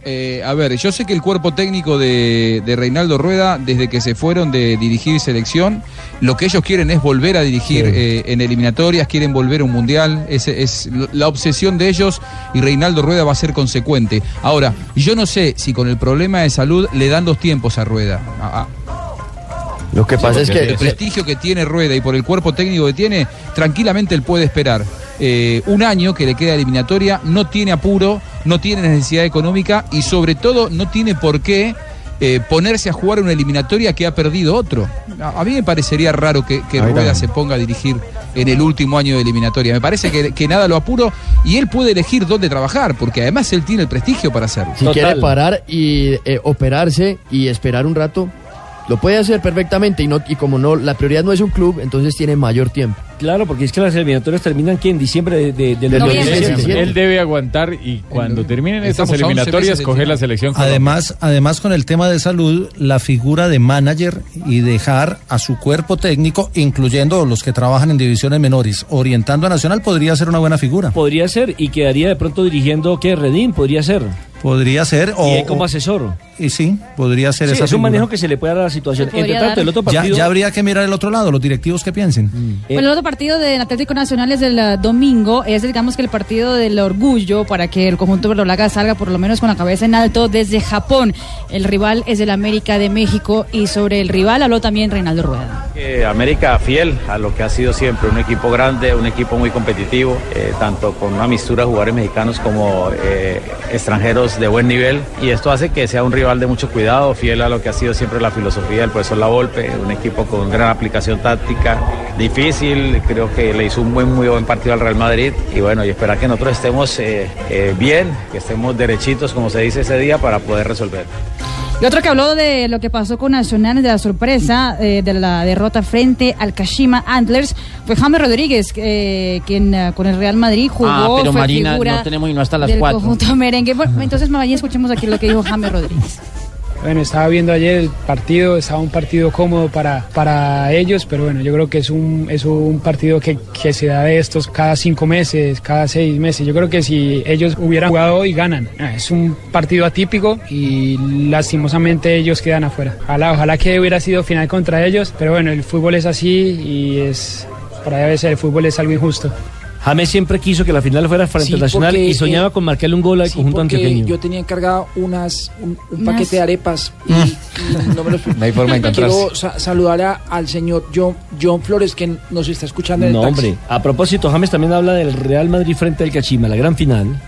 Eh, a ver, yo sé que el cuerpo técnico de, de Reinaldo Rueda, desde que se fueron de dirigir selección, lo que ellos quieren es volver a dirigir eh, en eliminatorias, quieren volver a un mundial, es, es la obsesión de ellos y Reinaldo Rueda va a ser consecuente. Ahora, yo no sé si con el problema de salud le dan dos tiempos a Rueda. A- a- Lo que pasa es el que prestigio que tiene Rueda y por el cuerpo técnico que tiene, tranquilamente él puede esperar eh, un año que le queda eliminatoria, no tiene apuro, no tiene necesidad económica y sobre todo no tiene por qué eh, ponerse a jugar una eliminatoria que ha perdido otro. A, a mí me parecería raro que, Rueda también. se ponga a dirigir en el último año de eliminatoria. Me parece que, que nada lo apuro y él puede elegir dónde trabajar, porque además él tiene el prestigio para hacerlo. si quiere parar y eh, operarse y esperar un rato, lo puede hacer perfectamente y no y como no la prioridad no es un club, entonces tiene mayor tiempo. Claro, porque es que las eliminatorias terminan aquí en diciembre de, de- del Del 2017. Él debe aguantar y cuando terminen estas Estamos a 11 eliminatorias coger la selección. Colombia. Además, además con el tema de salud, la figura de manager y dejar a su cuerpo técnico, incluyendo los que trabajan en divisiones menores, orientando a Nacional, podría ser una buena figura. Podría ser, y quedaría de pronto dirigiendo, ¿qué? Redín, podría ser. Podría ser, o, y él como o- asesor. y sí, podría ser Sí, esa es un manejo que se le puede dar a la situación. Entre tanto, dar. el otro Ya, partido... ya habría que mirar el otro lado, los directivos que piensen. eh, Bueno, el otro partido del Atlético Nacional es el eh, domingo, es digamos que el partido del orgullo para que el conjunto verdolaga salga por lo menos con la cabeza en alto desde Japón. El rival es el América de México y sobre el rival habló también Reinaldo Rueda. Eh, América fiel a lo que ha sido siempre, un equipo grande, un equipo muy competitivo, eh, tanto con una mistura de jugadores mexicanos como eh, extranjeros de buen nivel. Y esto hace que sea un rival de mucho cuidado, fiel a lo que ha sido siempre la filosofía del profesor La Volpe, un equipo con gran aplicación táctica, difícil, creo que le hizo un buen, muy buen partido al Real Madrid. Y bueno, y esperar que nosotros estemos eh, eh, bien, que estemos derechitos, como se dice ese día, para poder resolver. Y otro que habló de lo que pasó con Nacional, de la sorpresa eh, de la derrota frente al Kashima Antlers, fue James Rodríguez, eh, quien eh, con el Real Madrid jugó. Ah, pero fue Marina, no tenemos y no hasta las del cuatro. conjunto merengue. Bueno, entonces, más bien escuchemos aquí lo que dijo James Rodríguez. Bueno, estaba viendo ayer el partido, estaba un partido cómodo para, para ellos, pero bueno, yo creo que es un, es un partido que, que se da de estos cada cinco meses, cada seis meses. Yo creo que si ellos hubieran jugado hoy, ganan. Ah, Es un partido atípico y lastimosamente ellos quedan afuera. Ojalá, ojalá que hubiera sido final contra ellos, pero bueno, el fútbol es así y es, por ahí a veces el fútbol es algo injusto. James siempre quiso que la final fuera frente Sí, al Nacional porque, y soñaba eh, con marcarle un gol al Sí, conjunto antioqueño. yo tenía encargado unas, un, paquete de arepas y, y no me los *laughs* No hay forma de encontrarse. Quiero sa- saludar a- al señor John, John Flores que nos está escuchando en el No, taxi. hombre. A propósito, James también habla del Real Madrid frente al Cachima, la gran final.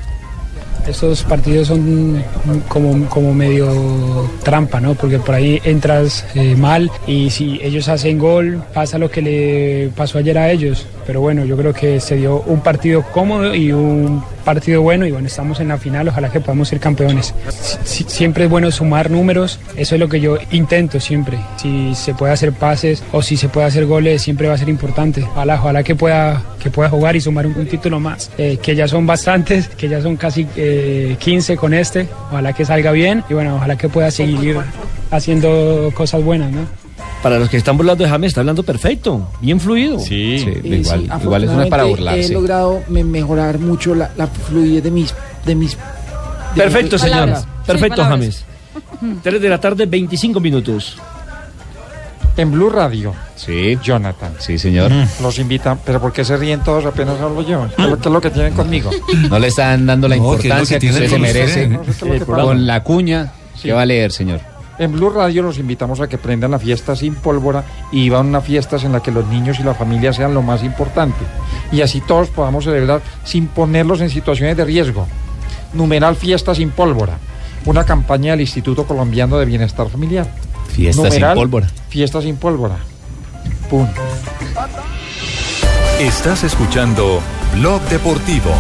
Estos partidos son como, como medio trampa, ¿no? Porque por ahí entras eh, mal y si ellos hacen gol, pasa lo que le pasó ayer a ellos. Pero bueno, yo creo que se dio un partido cómodo y un partido bueno y bueno, estamos en la final, ojalá que podamos ser campeones. Si- si- siempre es bueno sumar números, eso es lo que yo intento siempre. Si se puede hacer pases o si se puede hacer goles, siempre va a ser importante. Ojalá, ojalá que pueda, que pueda jugar y sumar un, un título más, eh, que ya son bastantes, que ya son casi eh, 15 con este. Ojalá que salga bien y bueno, ojalá que pueda seguir haciendo cosas buenas, ¿no? Para los que están burlando de James, está hablando perfecto, bien fluido. Sí, Eh, sí, afortunadamente He logrado me- mejorar mucho la, la fluidez de mis... De mis de Perfecto, mis señor. palabras. Perfecto, Sí. James. *laughs* 3 de la tarde, 25 minutos. En Blue Radio. Sí. Jonathan. Sí, señor. Los invitan, pero ¿por qué se ríen todos apenas hablo yo? ¿Qué es lo, qué es lo que tienen conmigo? No le están dando la No, ¿qué es importancia que que, usted se con merece. No sé qué es Eh, con la cuña Sí. que va a leer, señor. En Blue Radio los invitamos a que prendan la fiesta sin pólvora y van a fiestas en las que los niños y la familia sean lo más importante. Y así todos podamos celebrar sin ponerlos en situaciones de riesgo. Numeral Fiesta sin pólvora. Una campaña del Instituto Colombiano de Bienestar Familiar. Fiesta sin pólvora. Fiesta sin pólvora. Punto. Estás escuchando Blog Deportivo.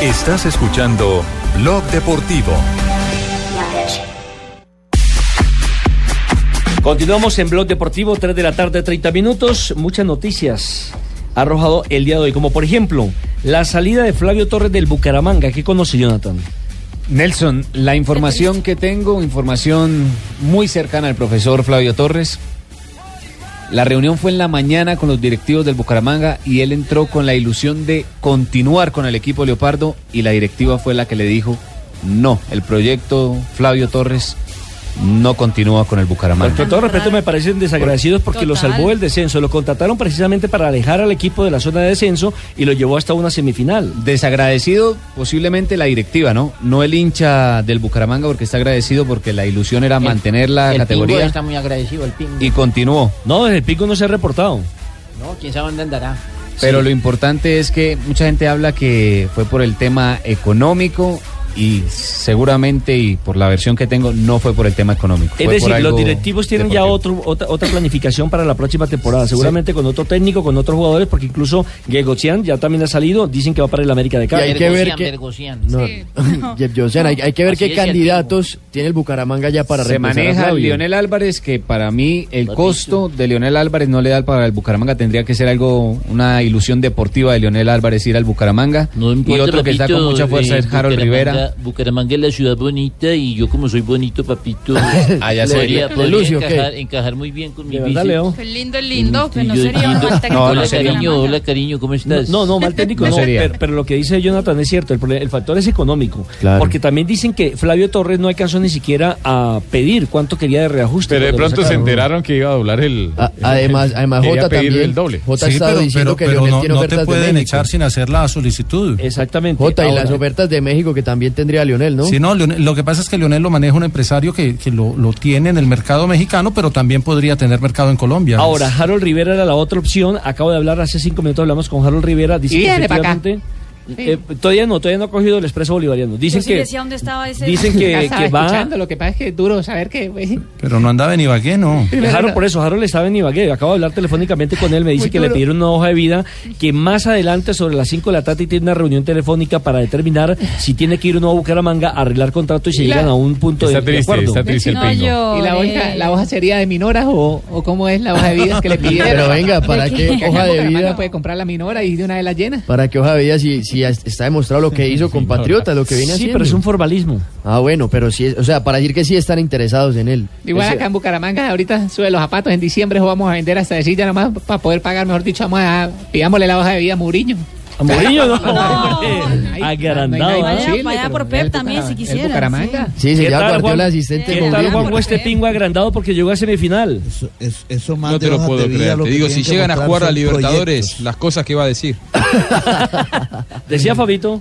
Estás escuchando Blog Deportivo. Continuamos en Blog Deportivo, 3 de la tarde, 30 minutos. Muchas noticias arrojado el día de hoy, como por ejemplo la salida de Flavio Torres del Bucaramanga. ¿Qué conoce Jonathan? Nelson, la información que tengo, información muy cercana al profesor Flavio Torres. La reunión fue en la mañana con los directivos del Bucaramanga y él entró con la ilusión de continuar con el equipo Leopardo y la directiva fue la que le dijo, no, el proyecto Flavio Torres no continúa con el Bucaramanga. Con todo respeto me parecen desagradecidos porque lo salvó el descenso. Lo contrataron precisamente para alejar al equipo de la zona de descenso y lo llevó hasta una semifinal. Desagradecido posiblemente la directiva, ¿no? No el hincha del Bucaramanga porque está agradecido porque la ilusión era mantener la el categoría Pingo está muy agradecido el pingo. y continuó. No, desde el pico no se ha reportado. No, quién sabe dónde andará. Pero lo importante es que mucha gente habla que fue por el tema económico y seguramente y por la versión que tengo no fue por el tema económico. Es decir, los directivos tienen ya otro, otra, otra planificación para la próxima temporada, seguramente con otro técnico, con otros jugadores, porque incluso Gegocian ya también ha salido, dicen que va para el América de Cali. hay que ver que... No, *laughs* Johnson, hay, hay que ver Así qué el candidatos tiene el Bucaramanga ya para se maneja. Lionel Álvarez que para mí el costo de Lionel Álvarez no le da para el Bucaramanga tendría que ser algo una ilusión deportiva de Lionel Álvarez ir al Bucaramanga. Y otro que está con mucha fuerza eh, es Harold Rivera Bucaramanga es la ciudad bonita y yo como soy bonito, papito, *laughs* Ah, ya sé. podría, encajar, encajar muy bien con mi bici. Leo? Qué lindo, lindo, pero no sería un lindo. mal técnico. Hola, no sería. cariño, hola, cariño, ¿cómo estás? No, no, mal técnico No no, sería. pero, pero lo que dice Jonathan es cierto, el, el factor es económico. Claro. Porque también dicen que Flavio Torres no alcanzó ni siquiera a pedir cuánto quería de reajuste. Pero de pronto se enteraron que iba a doblar el. A- además, además quería Jota pedir también. el doble. Jota Sí, pero, diciendo pero- que no, te pueden echar sin hacer la solicitud. Exactamente. Jota, y las ofertas de México que también tendría Lionel, ¿no? Sí, no, Leonel- lo que pasa es que Leonel lo maneja un empresario que, que lo, lo tiene en el mercado mexicano, pero también podría tener mercado en Colombia. Ahora, Harold Rivera era la otra opción. Acabo de hablar hace cinco minutos, hablamos con Harold Rivera. Dice Y que viene pa' acá. Eh, todavía no, todavía no ha cogido el expreso bolivariano. Dicen sí que. decía dónde estaba ese. Dicen que, *laughs* que va. lo que pasa es que es duro saber que... güey, Pero no andaba en Ibagué, no. Harold, por eso, Harold estaba en Ibagué. Acabo de hablar telefónicamente con él. Me dice Muy que le pidieron una hoja de vida. Que más adelante, sobre las 5 de la tarde, tiene una reunión telefónica para determinar si tiene que ir o no a Bucaramanga a arreglar contrato y se Y la- llegan a un punto Está de, de triste, acuerdo. está triste el No pingo. ¿Y la hoja, la hoja sería de minoras o, o cómo es la hoja de vida que le pidieron? Pero venga, ¿para qué hoja de vida? puede comprar la minora y de una vez la llena. Para que hoja de vida si, si está demostrado lo que hizo con Patriota, lo que viene Sí, haciendo. pero es un formalismo. Ah, bueno, pero sí, o sea, para decir que sí están interesados en él. Igual Ese- acá en Bucaramanga, ahorita sube los zapatos, en diciembre vamos a vender hasta decir ya nomás para poder pagar, mejor dicho, vamos a, pidámosle la hoja de vida a Muriño. A Mourinho *laughs* no, No. hombre. Agrandado. Vaya, vaya por Pep también, si quisiera. Sí, se ¿Qué llama Guardiola asistente ¿Qué tal Mourinho. Juan este pingo agrandado porque llegó a semifinal? Eso, es- eso más No de te lo puedo creer. Te digo, si llegan a jugar a Libertadores, las cosas que va a decir. *laughs* Decía Fabito.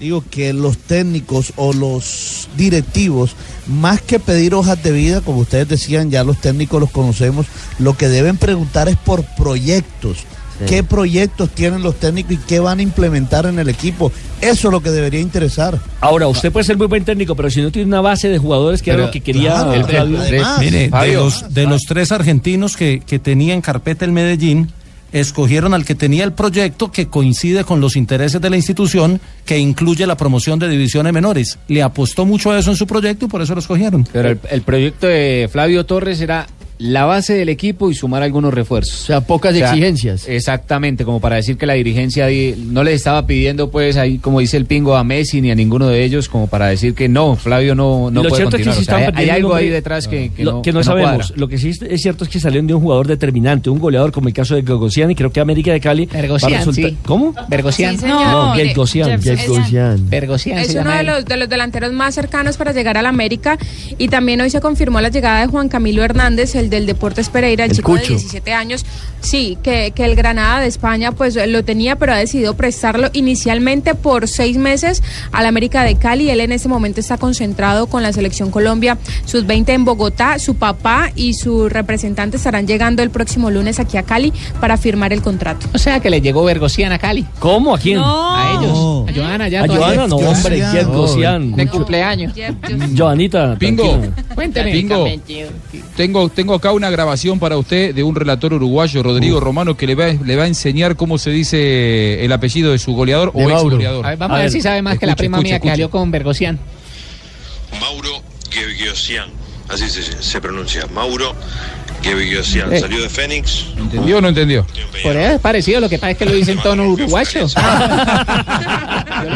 Digo que los técnicos o los directivos, más que pedir hojas de vida, como ustedes decían, ya los técnicos los conocemos, lo que deben preguntar es por proyectos. Sí. ¿Qué proyectos tienen los técnicos y qué van a implementar en el equipo? Eso es lo que debería interesar. Ahora, usted puede ser muy buen técnico, pero si no tiene una base de jugadores, que era Pero, lo que quería claro, el el- Flavio. además- Mire, de los, de los tres argentinos que, que tenía en carpeta el Medellín, escogieron al que tenía el proyecto que coincide con los intereses de la institución, que incluye la promoción de divisiones menores. Le apostó mucho a eso en su proyecto y por eso lo escogieron. Pero el, el proyecto de Flavio Torres era la base del equipo y sumar algunos refuerzos. O sea, pocas exigencias. Exactamente, como para decir que la dirigencia di- no le estaba pidiendo, pues, ahí, como dice el pingo, a Messi ni a ninguno de ellos, como para decir que no, Flavio no, no Lo puede cierto es que continuar. sí O sea, están hay- algo ahí detrás que, que lo, no, que no que sabemos. cuadra. lo que sí es, cierto es que salieron de un jugador determinante, un goleador como el caso de Gogosian y creo que América de Cali. resultar- sí. ¿Cómo? Sí, señor. No, Gelgosian. Bergosian Es uno de los, de los delanteros más cercanos para llegar al América y también hoy se confirmó la llegada de Juan Camilo Hernández, el del Deportes Pereira, el, El chico Cucho. de 17 años, sí, que, que el Granada de España pues lo tenía, pero ha decidido prestarlo inicialmente por seis meses al América de Cali. Él en este momento está concentrado con la selección Colombia, sus 20 en Bogotá, su papá y su representante estarán llegando el próximo lunes aquí a Cali para firmar el contrato. O sea que le llegó Vergocian a Cali. ¿Cómo? ¿A quién? A ellos. A Joana, ya. A. Joana, no, hombre, Jeff Gocian. De cumpleaños. Joanita, Pingo. Cuénteme. Pingo. Tengo, tengo acá una grabación para usted de un relator uruguayo, Rodrigo Romano, que le va, le va a enseñar cómo se dice el apellido de su goleador o ex goleador. A ver, vamos a, ver, si sabe más que la prima mía que salió con Vergocian. Mauro Gevigiosian, así se, se pronuncia, Mauro Gevigiosian. Eh. Salió de Fénix. ¿Entendió o no entendió? Por eso es parecido, lo que pasa es que lo dice en tono *laughs* uruguayo. *laughs*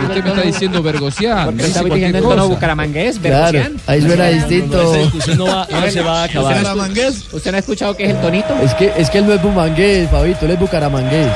Usted me está diciendo dice está diciendo en tono bucaramangués, Claro, ahí suena distinto. Esa discusión no, va, no se va a acabar. ¿Usted no, escu- ¿Usted no ha escuchado qué es el tonito? Es que, es que él no es bumangués, Fabito, él es bucaramangués. *laughs*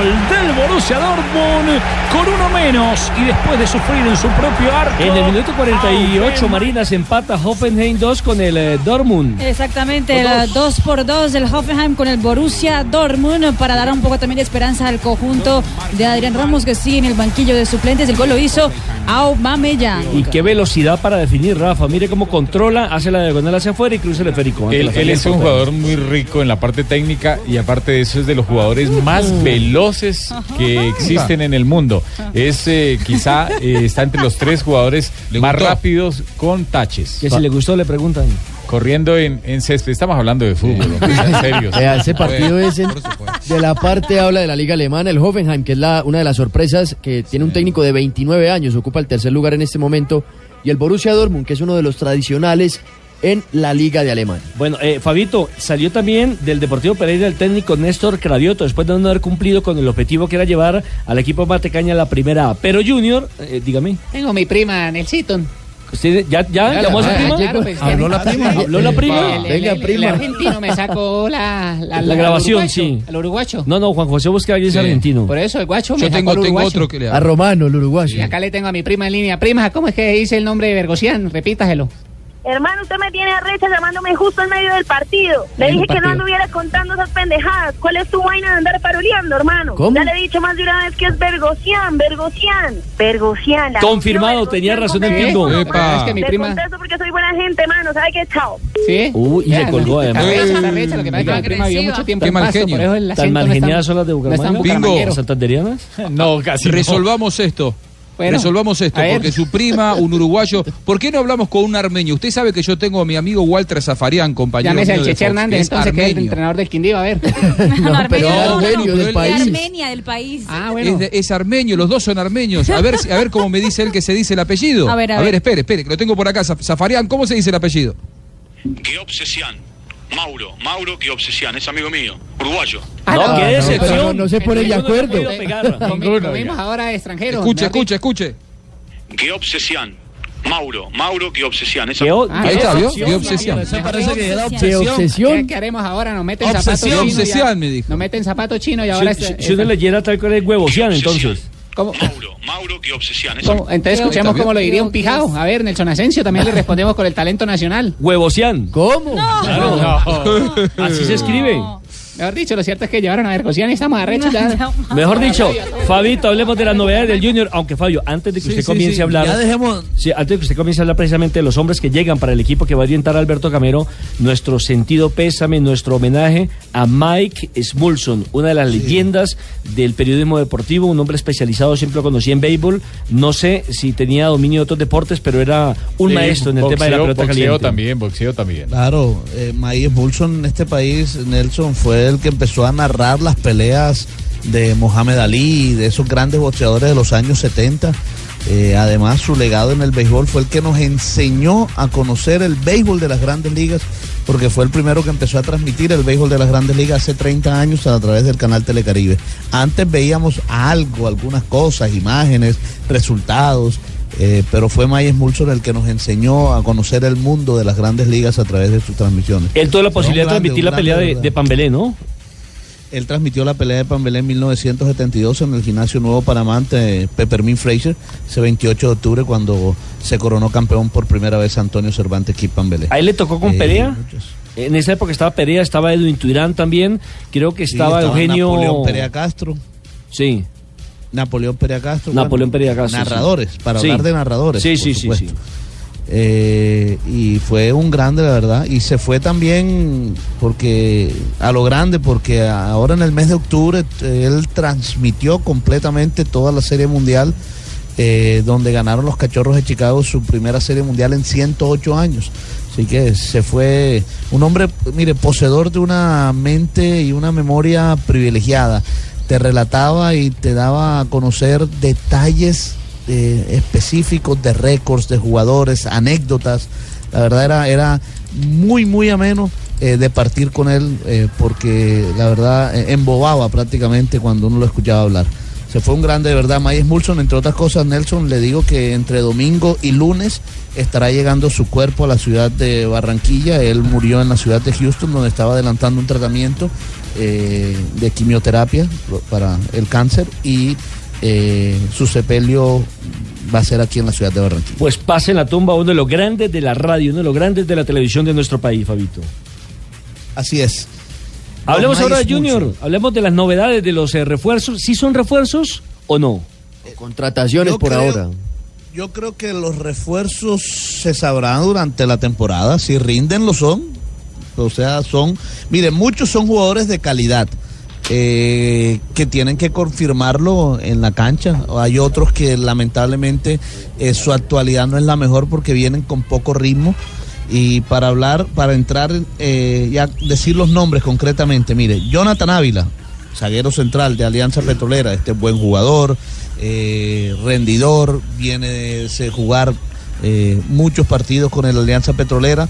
Gol del Borussia Dortmund con uno menos y después de sufrir en su propio arco. En el minuto 48, Marinas empata Hoffenheim 2 con el eh, Dortmund. Exactamente, Los el 2 por 2 del Hoffenheim con el Borussia Dortmund para dar un poco también de esperanza al conjunto de Adrián Ramos que sigue en el banquillo de suplentes. El gol lo hizo Aubameyang. Y qué velocidad para definir, Rafa. Mire cómo controla, hace la diagonal hacia afuera y cruza el esférico. Él, él es un jugador muy rico en la parte técnica y aparte de eso es de los jugadores más veloces que existen en el mundo. *laughs* Es eh, quizá eh, está entre los tres jugadores más rápidos con taches. Que si le gustó le preguntan. Corriendo en, en césped. Estamos hablando de fútbol, hombre, en serio. *laughs* Vea, ese partido es en- de la parte habla de la liga alemana, el Hoffenheim, que es la, una de las sorpresas, que tiene un técnico de 29 años, ocupa el tercer lugar en este momento, y el Borussia Dortmund, que es uno de los tradicionales en la liga de Alemania. Bueno, eh, Fabito, salió también del Deportivo Pereira el técnico Néstor Cravioto, después de no haber cumplido con el objetivo que era llevar al equipo Matecaña a la primera A. Pero Junior, eh, dígame, Tengo mi prima Nelsito. ¿usted ya, ya, Ya, llamó a su ah, prima? claro, pues, ¿Habló la prima? ¿Habló la prima? El, el- el- el argentino me sacó la, la, La grabación, sí. Al uruguayo. No, no, Juan José Buscaglia es Sí. argentino. Por eso el guacho me Yo sacó tengo, al tengo otro que le A Romano, el uruguayo. Y acá le tengo a mi prima en línea. Prima, ¿cómo es que dice el nombre de Vergocian? Repítaselo. Hermano, usted me tiene arrecha llamándome justo en medio del partido. Le dije que no partido. anduviera contando esas pendejadas. ¿Cuál es tu vaina de andar paroleando, hermano? ¿Cómo? Ya le he dicho más de una vez que es Vergocian, Vergocian, Vergocian. la- Confirmado, tenía razón el Pingo. Es que mi Le prima- contesto porque soy buena gente, hermano. ¿Sabe qué? Chao. ¿Sí? Uy, y se Vean, colgó además. está recha, Lo que pasa es que mi prima vivió mucho tiempo Qué en genio. por eso el ¿Tan mal geniadas son las de Bucaramanga? ¿Santanderianas? No, casi. Resolvamos esto. Bueno, Resolvamos esto, a porque su prima, un uruguayo. ¿Por qué no hablamos con un armenio? Usted sabe que yo tengo a mi amigo Walter Zafarian, compañero. Llámese al de Cheche Hernández, entonces, que es el armenio. entrenador del Quindío, a ver. *laughs* No, pero No, del país. Armenia del país. Ah, Es, de- es armenio, los dos son armenios. A ver, si- a ver cómo me dice él que se dice el apellido. A ver, a ver. espere, espere, que lo tengo por acá. Zaf- Zafarian, ¿cómo se dice el apellido? Qué obsesión. Mauro, Mauro, qué obsesión. Es amigo mío. Uruguayo. Ah, No, qué decepción. no- no se ponen de acuerdo. *laughs* Comimos ahora extranjeros. Escuche, escuche, escuche. Qué obsesión. Mauro, Mauro, qué obsesión. Es Qué o- Ah, Ahí está, ¿vio? obsesión, Qué obsesión. Eso parece que era obsesión. ¿Qué ¿Qué, obsesión? qué haremos ahora? Nos meten Obsesión, zapatos chinos. ya- obsesión, me dijo. Nos meten zapatos chinos y Si, ahora... si- es- si uno leyera tal cual es obsesión. entonces. ¿Cómo? Mauro, Mauro, qué obsesión. Es ¿Cómo? Entonces escuchemos cómo lo diría un pijao. A ver, Nelson Asensio también le respondemos con el talento nacional. Huevocian. ¿Cómo? Claro. Así se escribe. Mejor dicho, lo cierto es que llevaron a y estamos arrechos ya. Mejor dicho, Fabito, hablemos de las novedades del Junior. Aunque Fabio, antes de que Sí, usted sí, comience sí. a hablar. Ya dejemos- Sí, antes de que usted comience a hablar precisamente de los hombres que llegan para el equipo que va a orientar a Alberto Camero, nuestro sentido pésame, nuestro homenaje a Mike Smulson, una de las leyendas del periodismo deportivo, un hombre especializado, siempre lo conocí en béisbol. No sé si tenía dominio de otros deportes, pero era un Sí, maestro en el tema de la boxeo- pelota boxeo caliente. también, boxeo también. Claro, eh, Mike Bulson en este país, Nelson, fue el que empezó a narrar las peleas de Mohamed Ali, de esos grandes boxeadores de los años 70. Eh, además, su legado en el béisbol fue el que nos enseñó a conocer el béisbol de las grandes ligas, porque fue el primero que empezó a transmitir el béisbol de las grandes ligas hace 30 años a través del canal Telecaribe. Antes veíamos algo, algunas cosas, imágenes, resultados, eh, pero fue Mike Mulson el que nos enseñó a conocer el mundo de las grandes ligas a través de sus transmisiones. Él tuvo la posibilidad de transmitir la pelea de, de Pambelé, ¿no? Él transmitió la pelea de Pambelé en 1972 en el gimnasio Nuevo Panamá ante Peppermint Fraser, ese 28 de octubre cuando se coronó campeón por primera vez Antonio Cervantes Kip Pambelé. ¿A él le tocó con Eh, Perea? En esa época estaba Perea, estaba Edwin Tuirán también, creo que Sí, estaba, Eugenio... Napoleón Perea Castro. Sí. Napoleón Perea Castro. Napoleón Perea Castro, sí. Narradores, para hablar de narradores. Sí, por sí, sí, supuesto. sí. Eh, y fue un grande, la verdad. Y se fue también porque a lo grande, porque ahora en el mes de octubre eh, él transmitió completamente toda la serie mundial, eh, donde ganaron los Cachorros de Chicago su primera serie mundial en 108 años. Así que se fue un hombre, mire, poseedor de una mente y una memoria privilegiada. Te relataba y te daba a conocer detalles eh, específicos de récords, de jugadores, anécdotas. La verdad era, era muy, muy ameno eh, de partir con él eh, porque la verdad embobaba prácticamente cuando uno lo escuchaba hablar. Se fue un grande de verdad. Myers Mulson, entre otras cosas, Nelson, le digo que entre domingo y lunes estará llegando su cuerpo a la ciudad de Barranquilla. Él murió en la ciudad de Houston, donde estaba adelantando un tratamiento eh, de quimioterapia para el cáncer y eh, su sepelio va a ser aquí en la ciudad de Barranquilla. Pues pase en la tumba uno de los grandes de la radio, uno de los grandes de la televisión de nuestro país, Fabito. Así es. Hablemos ahora de Junior, hablemos de las novedades de los eh, refuerzos. ¿Sí son refuerzos o no? Contrataciones Yo por creo- ahora. Yo creo que los refuerzos se sabrán durante la temporada. Si rinden, lo son. O sea, son. Mire, muchos son jugadores de calidad eh, que tienen que confirmarlo en la cancha. Hay otros que lamentablemente eh, su actualidad no es la mejor porque vienen con poco ritmo. Y para hablar, para entrar, eh, ya decir los nombres concretamente, mire, Jonathan Ávila, zaguero central de Alianza Petrolera, este es buen jugador, eh, rendidor, viene de jugar muchos partidos con el Alianza Petrolera.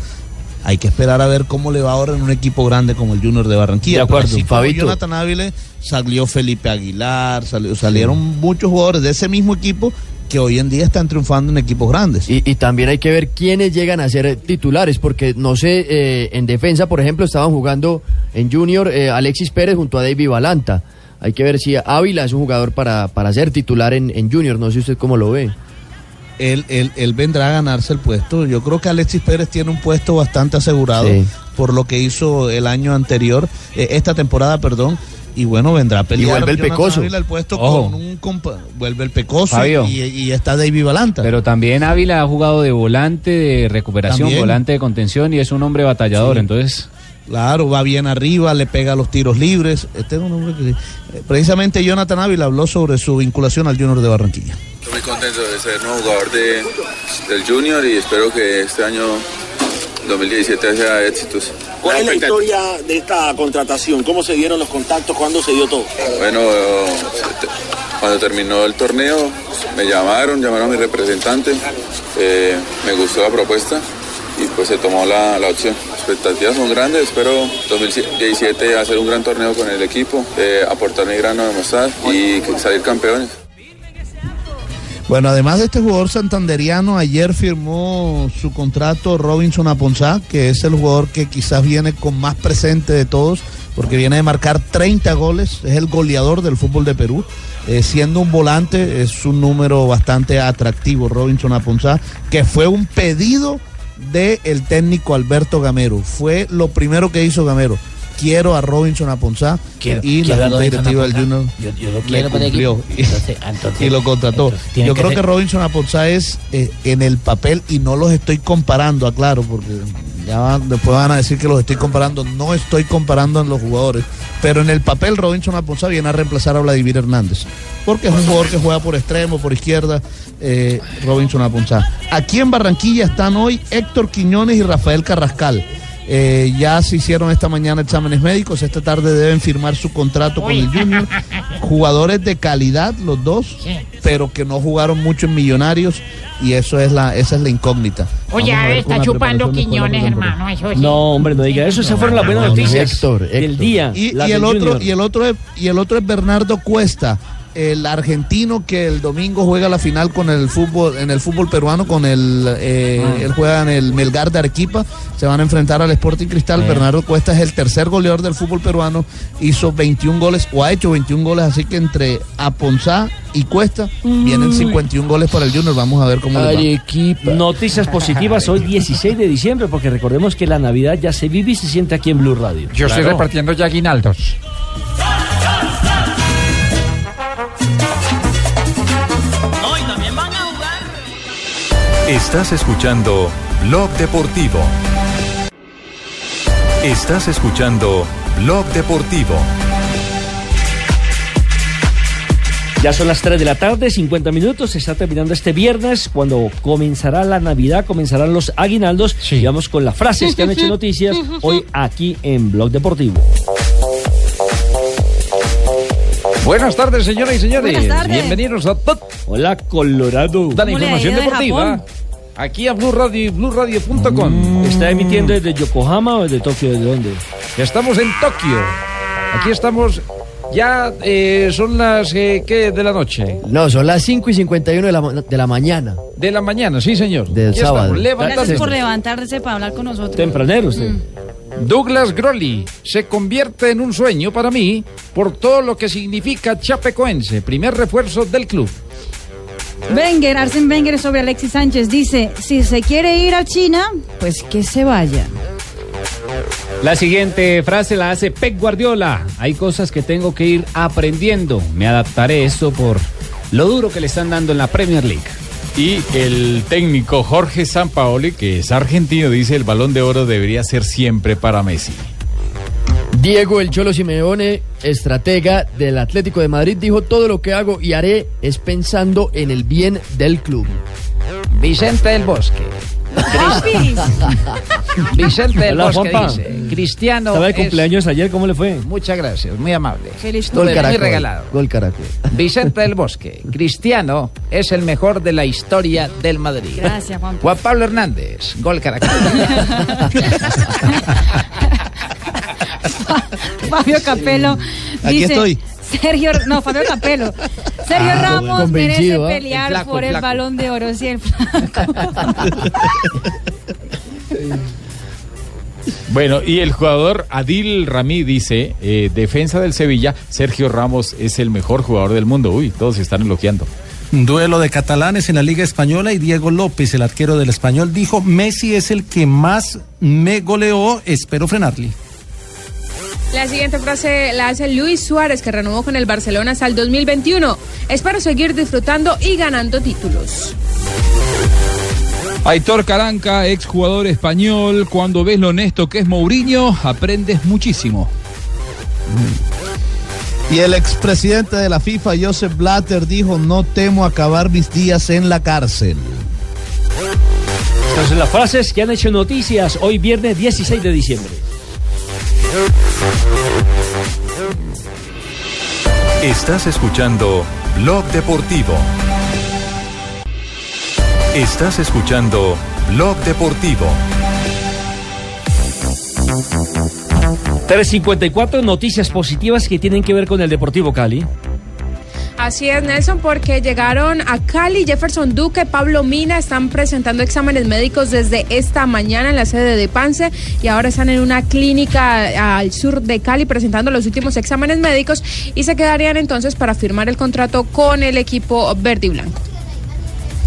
Hay que esperar a ver cómo le va ahora en un equipo grande como el Junior de Barranquilla. De acuerdo, así como. Jonathan Ávila, salió Felipe Aguilar, salió- salieron muchos jugadores de ese mismo equipo que hoy en día están triunfando en equipos grandes. Y, y también hay que ver quiénes llegan a ser eh, titulares, porque no sé, eh, en defensa, por ejemplo, estaban jugando en Junior eh, Alexis Pérez junto a David Balanta. Hay que ver si Ávila es un jugador para, para ser titular en, en Junior, no sé usted cómo lo ve. Él, él, él vendrá a ganarse el puesto. Yo creo que Alexis Pérez tiene un puesto bastante asegurado Sí. por lo que hizo el año anterior, eh, esta temporada, perdón. Y bueno, vendrá a pelear. vuelve el Jonathan Pecoso. Ávila el puesto Ojo. con un compa- vuelve el Pecoso Fabio. y, y está David Balanta. Pero también Ávila ha jugado de volante de recuperación, También. volante de contención y es un hombre batallador, entonces... Claro, va bien arriba, le pega los tiros libres. Este es un hombre que... eh, Precisamente Jonathan Ávila habló sobre su vinculación al Junior de Barranquilla. Estoy muy contento de ser nuevo jugador de, del Junior y espero que este año 2017 sea éxitos. ¿Cuál es la historia de esta contratación? ¿Cómo se dieron los contactos? ¿Cuándo se dio todo? Bueno, cuando terminó el torneo me llamaron, llamaron a mi representante, eh, me gustó la propuesta y pues se tomó la, la opción. Expectativas son grandes, espero 2017 hacer un gran torneo con el equipo, eh, aportar mi grano de mostrar y salir campeones. Bueno, además de este jugador santanderiano, ayer firmó su contrato Robinson Aponzá, que es el jugador que quizás viene con más presente de todos, porque viene de marcar 30 goles, es el goleador del fútbol de Perú. Eh, siendo un volante, es un número bastante atractivo, Robinson Aponzá, que fue un pedido del técnico Alberto Gamero. Fue lo primero que hizo Gamero. Quiero a Robinson Aponzá Quiero- y quiero la junta directiva del. Junior Yo- yo lo quiero para cumplió equipo. Entonces, *laughs* entonces- y lo contrató. entonces, Yo que creo ser- que Robinson Aponzá es eh, en el papel y no los estoy comparando, aclaro, porque ya van- después van a decir que los estoy comparando. No estoy comparando en los jugadores, pero en el papel Robinson Aponzá viene a reemplazar a Vladimir Hernández, porque es un jugador que juega por extremo, por izquierda, eh, Robinson Aponzá. Aquí en Barranquilla están hoy Héctor Quiñones y Rafael Carrascal. Eh, ya se hicieron esta mañana exámenes médicos, esta tarde deben firmar su contrato con el Junior. *laughs* Jugadores de calidad los dos, pero que no jugaron mucho en Millonarios y eso es la esa es la incógnita. Oye, Vamos a ver está chupando Quiñones, hermano. Eso sí. No, hombre, no diga eso. Esas fueron las buenas No, no, noticias Héctor, del día. Y, el otro Junior. y el otro es, y el otro es Bernardo Cuesta el argentino que el domingo juega la final con el fútbol, en el fútbol peruano, con el, eh, Ah. él juega en el Melgar de Arequipa, se van a enfrentar al Sporting Cristal. Eh. Bernardo Cuesta es el tercer goleador del fútbol peruano, hizo 21 goles o ha hecho 21 goles, así que entre Aponzá y Cuesta vienen 51 goles para el Junior. Vamos a ver cómo va. Noticias positivas hoy 16 de diciembre, porque recordemos que la Navidad ya se vive y se siente aquí en Blue Radio. Yo estoy repartiendo ya aguinaldos. Estás escuchando Blog Deportivo. Estás escuchando Blog Deportivo. Ya son las 3 de la tarde, 50 minutos. Se está terminando este viernes cuando comenzará la Navidad, comenzarán los aguinaldos. Y vamos con las frases que han hecho *laughs* noticias *laughs* hoy aquí en Blog Deportivo. Buenas tardes, señoras y señores. Buenas tardes. Bienvenidos a Tot. Hola, Colorado. Da la información deportiva. Aquí a Blue Radio y BlueRadio.com. ¿Está emitiendo desde Yokohama o desde Tokio? ¿De dónde? Estamos en Tokio. Aquí estamos. Ya eh, son las eh, ¿qué de la noche. No, son las 5 y 51 de la, ma- de la mañana. De la mañana, sí, señor. Del Aquí sábado. estamos. Gracias por levantarse para hablar con nosotros. Tempranero usted. Douglas Grolly se convierte en un sueño para mí por todo lo que significa Chapecoense, primer refuerzo del club. Wenger, Arsen Wenger sobre Alexis Sánchez dice, si se quiere ir a China, pues que se vaya. La siguiente frase la hace Pep Guardiola. Hay cosas que tengo que ir aprendiendo. Me adaptaré a esto por lo duro que le están dando en la Premier League. Y el técnico Jorge Sampaoli, que es argentino, dice el balón de oro debería ser siempre para Messi. Diego El Cholo Simeone, estratega del Atlético de Madrid, dijo todo lo que hago y haré es pensando en el bien del club. Vicente del Bosque. *laughs* Vicente del Hola, Bosque Juanpa. dice, Cristiano Estaba de es- cumpleaños ayer, ¿cómo le fue? Muchas gracias, muy amable. Feliz Estuve muy Caracol. regalado. Gol Caracol. Vicente del Bosque, Cristiano es el mejor de la historia del Madrid. Gracias, Juan. Juan Pablo Hernández, gol Caracol. *laughs* Fabio Capello Aquí dice, estoy. Sergio, no, Fabio Capello. Sergio Ah, Ramos convencido, merece ¿ah? pelear El flaco, por el el flaco. balón de oro, sí, el flaco. *laughs* *laughs* Bueno, y el jugador Adil Rami dice, eh, defensa del Sevilla, Sergio Ramos es el mejor jugador del mundo. Uy, todos se están elogiando. Un duelo de catalanes en la Liga Española y Diego López, el arquero del español, dijo, Messi es el que más me goleó, espero frenarle. La siguiente frase la hace Luis Suárez, que renovó con el Barcelona hasta el 2021. Espero seguir disfrutando y ganando títulos. Aitor Caranca, exjugador español, cuando ves lo honesto que es Mourinho, aprendes muchísimo. Y el expresidente de la FIFA, Joseph Blatter, dijo, no temo acabar mis días en la cárcel. Entonces las frases que han hecho noticias hoy viernes 16 de diciembre. Estás escuchando Blog Deportivo. Estás escuchando Blog Deportivo. 354 noticias positivas que tienen que ver con el Deportivo Cali. Así es, Nelson, porque llegaron a Cali, Jefferson Duque, Pablo Mina, están presentando exámenes médicos desde esta mañana en la sede de Pance y ahora están en una clínica al sur de Cali presentando los últimos exámenes médicos y se quedarían entonces para firmar el contrato con el equipo verde y blanco.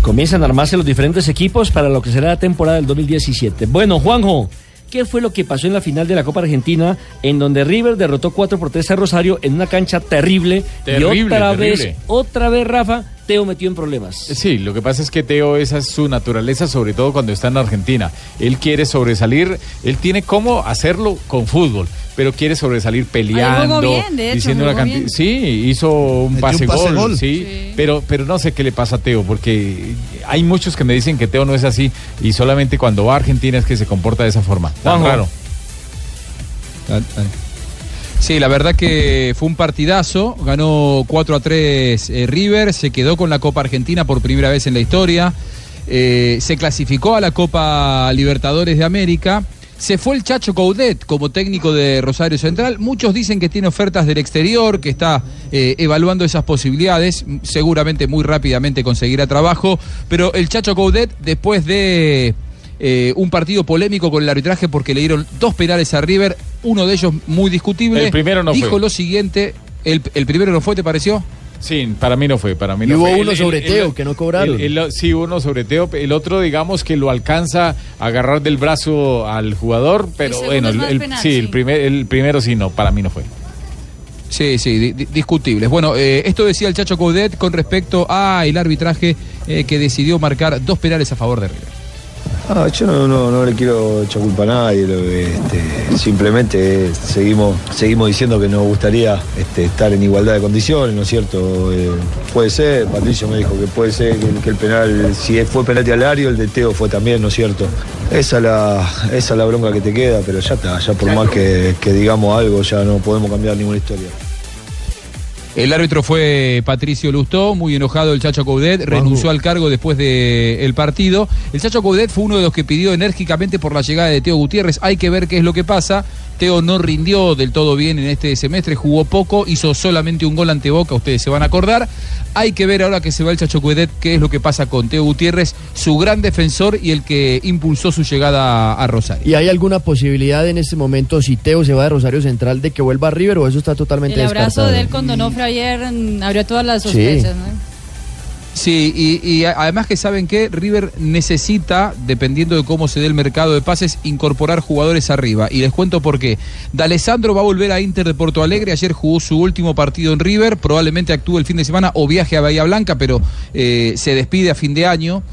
Comienzan a armarse los diferentes equipos para lo que será la temporada del 2017. Bueno, Juanjo, ¿qué fue lo que pasó en la final de la Copa Argentina en donde River derrotó 4 por 3 a Rosario en una cancha terrible, Terrible, y otra terrible. vez, otra vez Rafa, Teo metió en problemas? Sí, lo que pasa es que Teo, esa es su naturaleza, sobre todo cuando está en Argentina. Él quiere sobresalir, él tiene cómo hacerlo con fútbol, pero quiere sobresalir peleando, bien, de hecho, diciendo una cantidad. bien. Sí, hizo un pase, un pase gol, gol. sí, Pero, pero no sé qué le pasa a Teo, porque hay muchos que me dicen que Teo no es así y solamente cuando va a Argentina es que se comporta de esa forma. Tan raro. Sí, la verdad que fue un partidazo. Ganó 4 a 3 eh, River, se quedó con la Copa Argentina por primera vez en la historia. eh, se clasificó a la Copa Libertadores de América. Se fue el Chacho Coudet como técnico de Rosario Central. Muchos dicen que tiene ofertas del exterior, que está eh, evaluando esas posibilidades. Seguramente muy rápidamente conseguirá trabajo. Pero el Chacho Coudet, después de eh, un partido polémico con el arbitraje porque le dieron dos penales a River, uno de ellos muy discutible. El primero no Dijo fue. lo siguiente. El, el primero no fue, ¿te pareció? Sí, para mí no fue, para mí Y no hubo fue. uno sobre Teo que no cobraron. el- el- sí, uno sobre Teo. El otro, digamos, que lo alcanza a agarrar del brazo al jugador, pero bueno, el, el- penal, sí, sí. El, primer, el primero sí, no, para mí no fue. Sí, sí, di- di- discutibles. Bueno, eh, esto decía el Chacho Coudet con respecto a el arbitraje eh, que decidió marcar dos penales a favor de River. Ah, yo no, no, no le quiero echar culpa a nadie, este, simplemente seguimos, seguimos diciendo que nos gustaría este, estar en igualdad de condiciones, ¿no es cierto? Eh, puede ser, Patricio me dijo que puede ser que, el- que el penal, si fue penalti al área, el de Teo fue también, ¿no es cierto? Esa es la, esa es la bronca que te queda, pero ya está, ya por más que, que digamos algo, ya no podemos cambiar ninguna historia. El árbitro fue Patricio Lustó, muy enojado el Chacho Coudet, renunció al cargo después del partido. El Chacho Coudet fue uno de los que pidió enérgicamente por la llegada de Teo Gutiérrez. Hay que ver qué es lo que pasa. Teo no rindió del todo bien en este semestre, jugó poco, hizo solamente un gol ante Boca, ustedes se van a acordar. Hay que ver ahora que se va el Chacho Coudet qué es lo que pasa con Teo Gutiérrez, su gran defensor y el que impulsó su llegada a Rosario. ¿Y hay alguna posibilidad en este momento, si Teo se va de Rosario Central, de que vuelva a River o eso está totalmente El abrazo descartado? de él con Donofrio ayer abrió todas las Sí. sospechas, ¿no? Sí, y, además que saben que River necesita, dependiendo de cómo se dé el mercado de pases, incorporar jugadores arriba. Y les cuento por qué. D'Alessandro va a volver a Inter de Porto Alegre. Ayer jugó su último partido en River. Probablemente actúe el fin de semana o viaje a Bahía Blanca, pero eh, se despide a fin de año.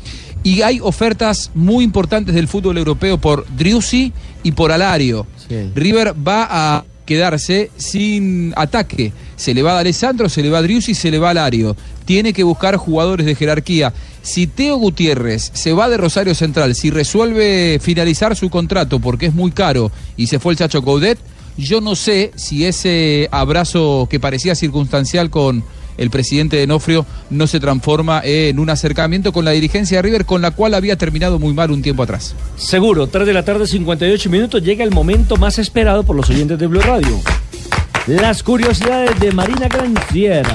Y hay ofertas muy importantes del fútbol europeo por Driussi y por Alario. River va a quedarse sin ataque. Se le va a Alessandro, se le va a Driussi, se le va a Alario. Tiene que buscar jugadores de jerarquía. Si Teo Gutiérrez se va de Rosario Central, si resuelve finalizar su contrato porque es muy caro y se fue el Chacho Coudet, yo no sé si ese abrazo que parecía circunstancial con el presidente de Nofrio no se transforma en un acercamiento con la dirigencia de River con la cual había terminado muy mal un tiempo atrás. Seguro, 3 de la tarde, 58 minutos, llega el momento más esperado por los oyentes de Blue Radio. Las curiosidades de Marina Granciera.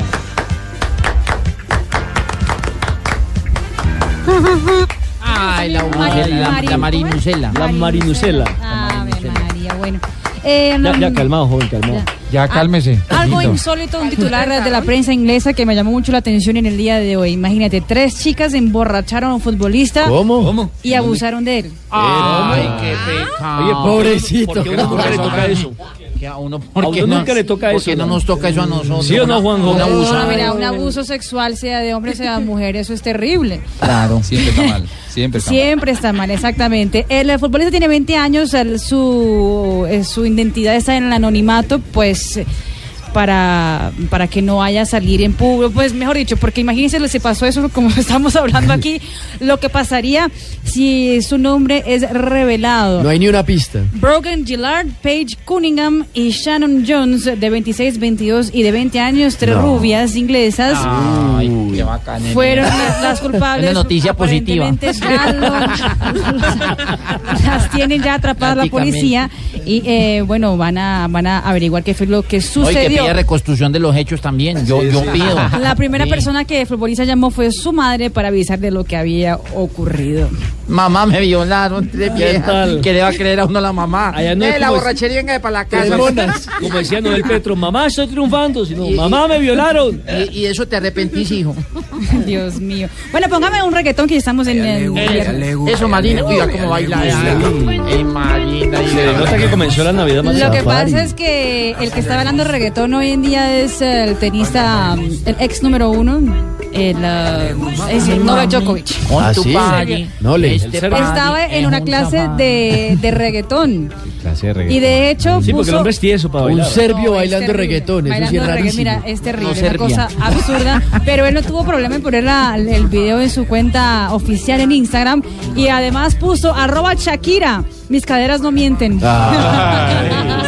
Ay, la, Mari- la, la marinucela. La marinucela. Ave María, bueno. Eh, Ya, ya, calmado, joven, calmado. Ya, cálmese. Algo insólito, un titular de la prensa inglesa que me llamó mucho la atención en el día de hoy. Imagínate, tres chicas emborracharon a un futbolista ¿Cómo? y abusaron de él. Ay, qué pecado. Oye, pobrecito. ¿por qué uno le toca eso? Que a uno, A ¿por qué uno no- nunca le toca por eso, qué no ¿no? nos toca eso a nosotros? ¿Sí o no, Juanjo? Un abuso. No, mira, un abuso sexual, sea de hombre, sea de mujer, eso es terrible. Claro. Siempre está mal. Siempre está mal. Siempre está mal, exactamente. El futbolista tiene 20 años, el- su, eh, su identidad está en el anonimato, pues para, para que no haya salir en público, pues mejor dicho, porque imagínense lo que pasó eso *laughs* como estamos hablando aquí, lo que pasaría si su nombre es revelado. No hay ni una pista. Brogan Gillard, Paige Cunningham y Shannon Jones, de 26, 22 y de 20 años, tres No. rubias inglesas. Ay, qué bacán. Fueron las, las *laughs* culpables. Una noticia positiva. *laughs* Las tienen ya atrapadas la policía y eh, bueno van a van a averiguar qué fue lo que sucedió. Pide reconstrucción de los hechos también. Yo, yo pido. *laughs* La primera Sí. persona que futbolista llamó fue su madre para avisar de lo que había ocurrido. Mamá, me violaron. tres viejas. tal? ¿Qué le va a creer a uno la mamá? Allá no eh, la borrachería venga para la casa. Como decía Noel Petro, mamá, estoy triunfando. sino, mamá, me violaron. Y, y eso te arrepentís, hijo. *laughs* Dios mío. Bueno, póngame un reggaetón que ya estamos en el. Eso, Marina, oiga cómo baila. Marina. Se nota que comenzó la Navidad más Lo que pasa es que el que está hablando de reggaetón hoy en día es el tenista, el ex número uno, el, uh, es el Novak Djokovic. ¿Ah, sí? No le- Este Estaba en es una un clase de, de reggaetón. *laughs* Clase de Y de hecho Sí, porque el puso... hombre es tieso para Un serbio No, es bailando terrible. reggaetón, eso sí Bailando es rarísimo. Mira, es terrible, No una cosa absurda. *laughs* Pero él no tuvo problema en poner la- el video en su cuenta oficial en Instagram. Y además puso arroba Shakira, mis caderas no mienten. Caramba. *laughs*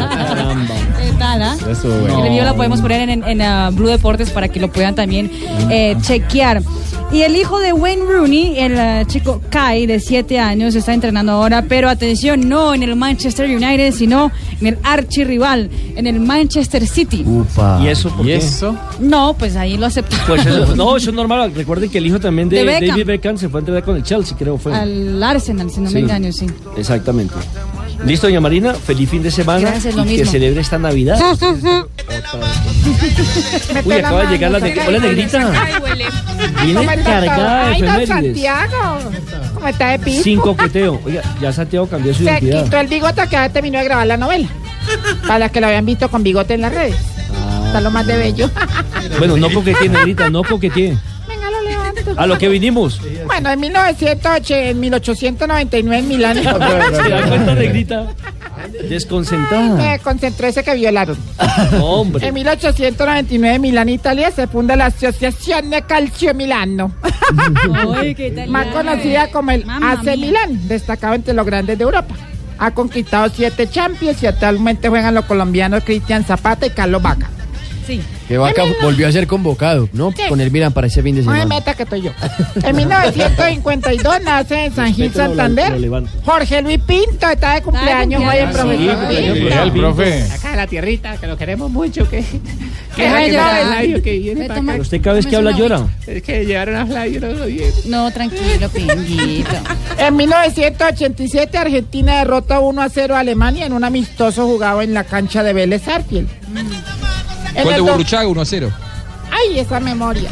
¿Qué tal, ah? Eso, bueno. El video lo podemos poner en, en, en, ah, Blue Deportes para que lo puedan también eh, chequear. Y el hijo de Wayne Rooney, el eh, chico Kai, de 7 años, está entrenando ahora, pero atención, no en el Manchester United, sino en el archirrival, en el Manchester City. ¿Y eso por ¿Y qué? eso? No, pues ahí lo aceptaron. Pues eso- *laughs* no, eso es normal. Recuerden que el hijo también de, De Beckham. David Beckham se fue a entrenar con el Chelsea, creo fue. Al Arsenal, si no Sí. me engaño, sí. Exactamente. Listo, doña Marina, feliz fin de semana Gracias, lo y que celebre esta Navidad. Uy, acaba de llegar la de... Hola, negrita. Viene cargada de Ay, don efemérides. Santiago. ¿Cómo está de piso? Sin coqueteo. Oiga, ya Santiago cambió su Se identidad. quitó el bigote que ahora terminó de grabar la novela. Para las que lo habían visto con bigote en las redes. Está lo más de bello. Bueno, no coquetee, negrita, no coquetee. A lo que vinimos. Bueno, en 1908, en 1899 en Milán. *laughs* ¿Se da cuenta, *laughs* negrita? Desconcentrada. Me concentró ese que violaron. *laughs* Hombre. En 1899 en Milán, Italia, se funda la Asociación de Calcio Milano. Ay, qué. Más conocida como el Mamma AC mía. Milán, destacado entre los grandes de Europa. Ha conquistado siete Champions y actualmente juegan los colombianos Cristian Zapata y Carlos Vaca. Sí. Que Vaca volvió a ser convocado, ¿no? Sí. Con el Milan para ese fin de No me semana. meta que estoy yo. En 1952 nace en San Gil, Respételo, lo- lo Santander. Jorge Luis Pinto está de cumpleaños hoy el sí, profesor. cumpleaños, Pinto. el profe. Acá en la tierrita, que lo queremos mucho, que... Que llorar. Flavio que viene para acá. Usted cada vez que habla llora. Es que llevaron a Flavio no lo. No, tranquilo, pinguito. En 1987 Argentina derrota 1 a 0 a Alemania en un amistoso jugado en la cancha de Vélez Sarsfield. En Gol de Burruchaga 1 a 0. Ay, esa memoria.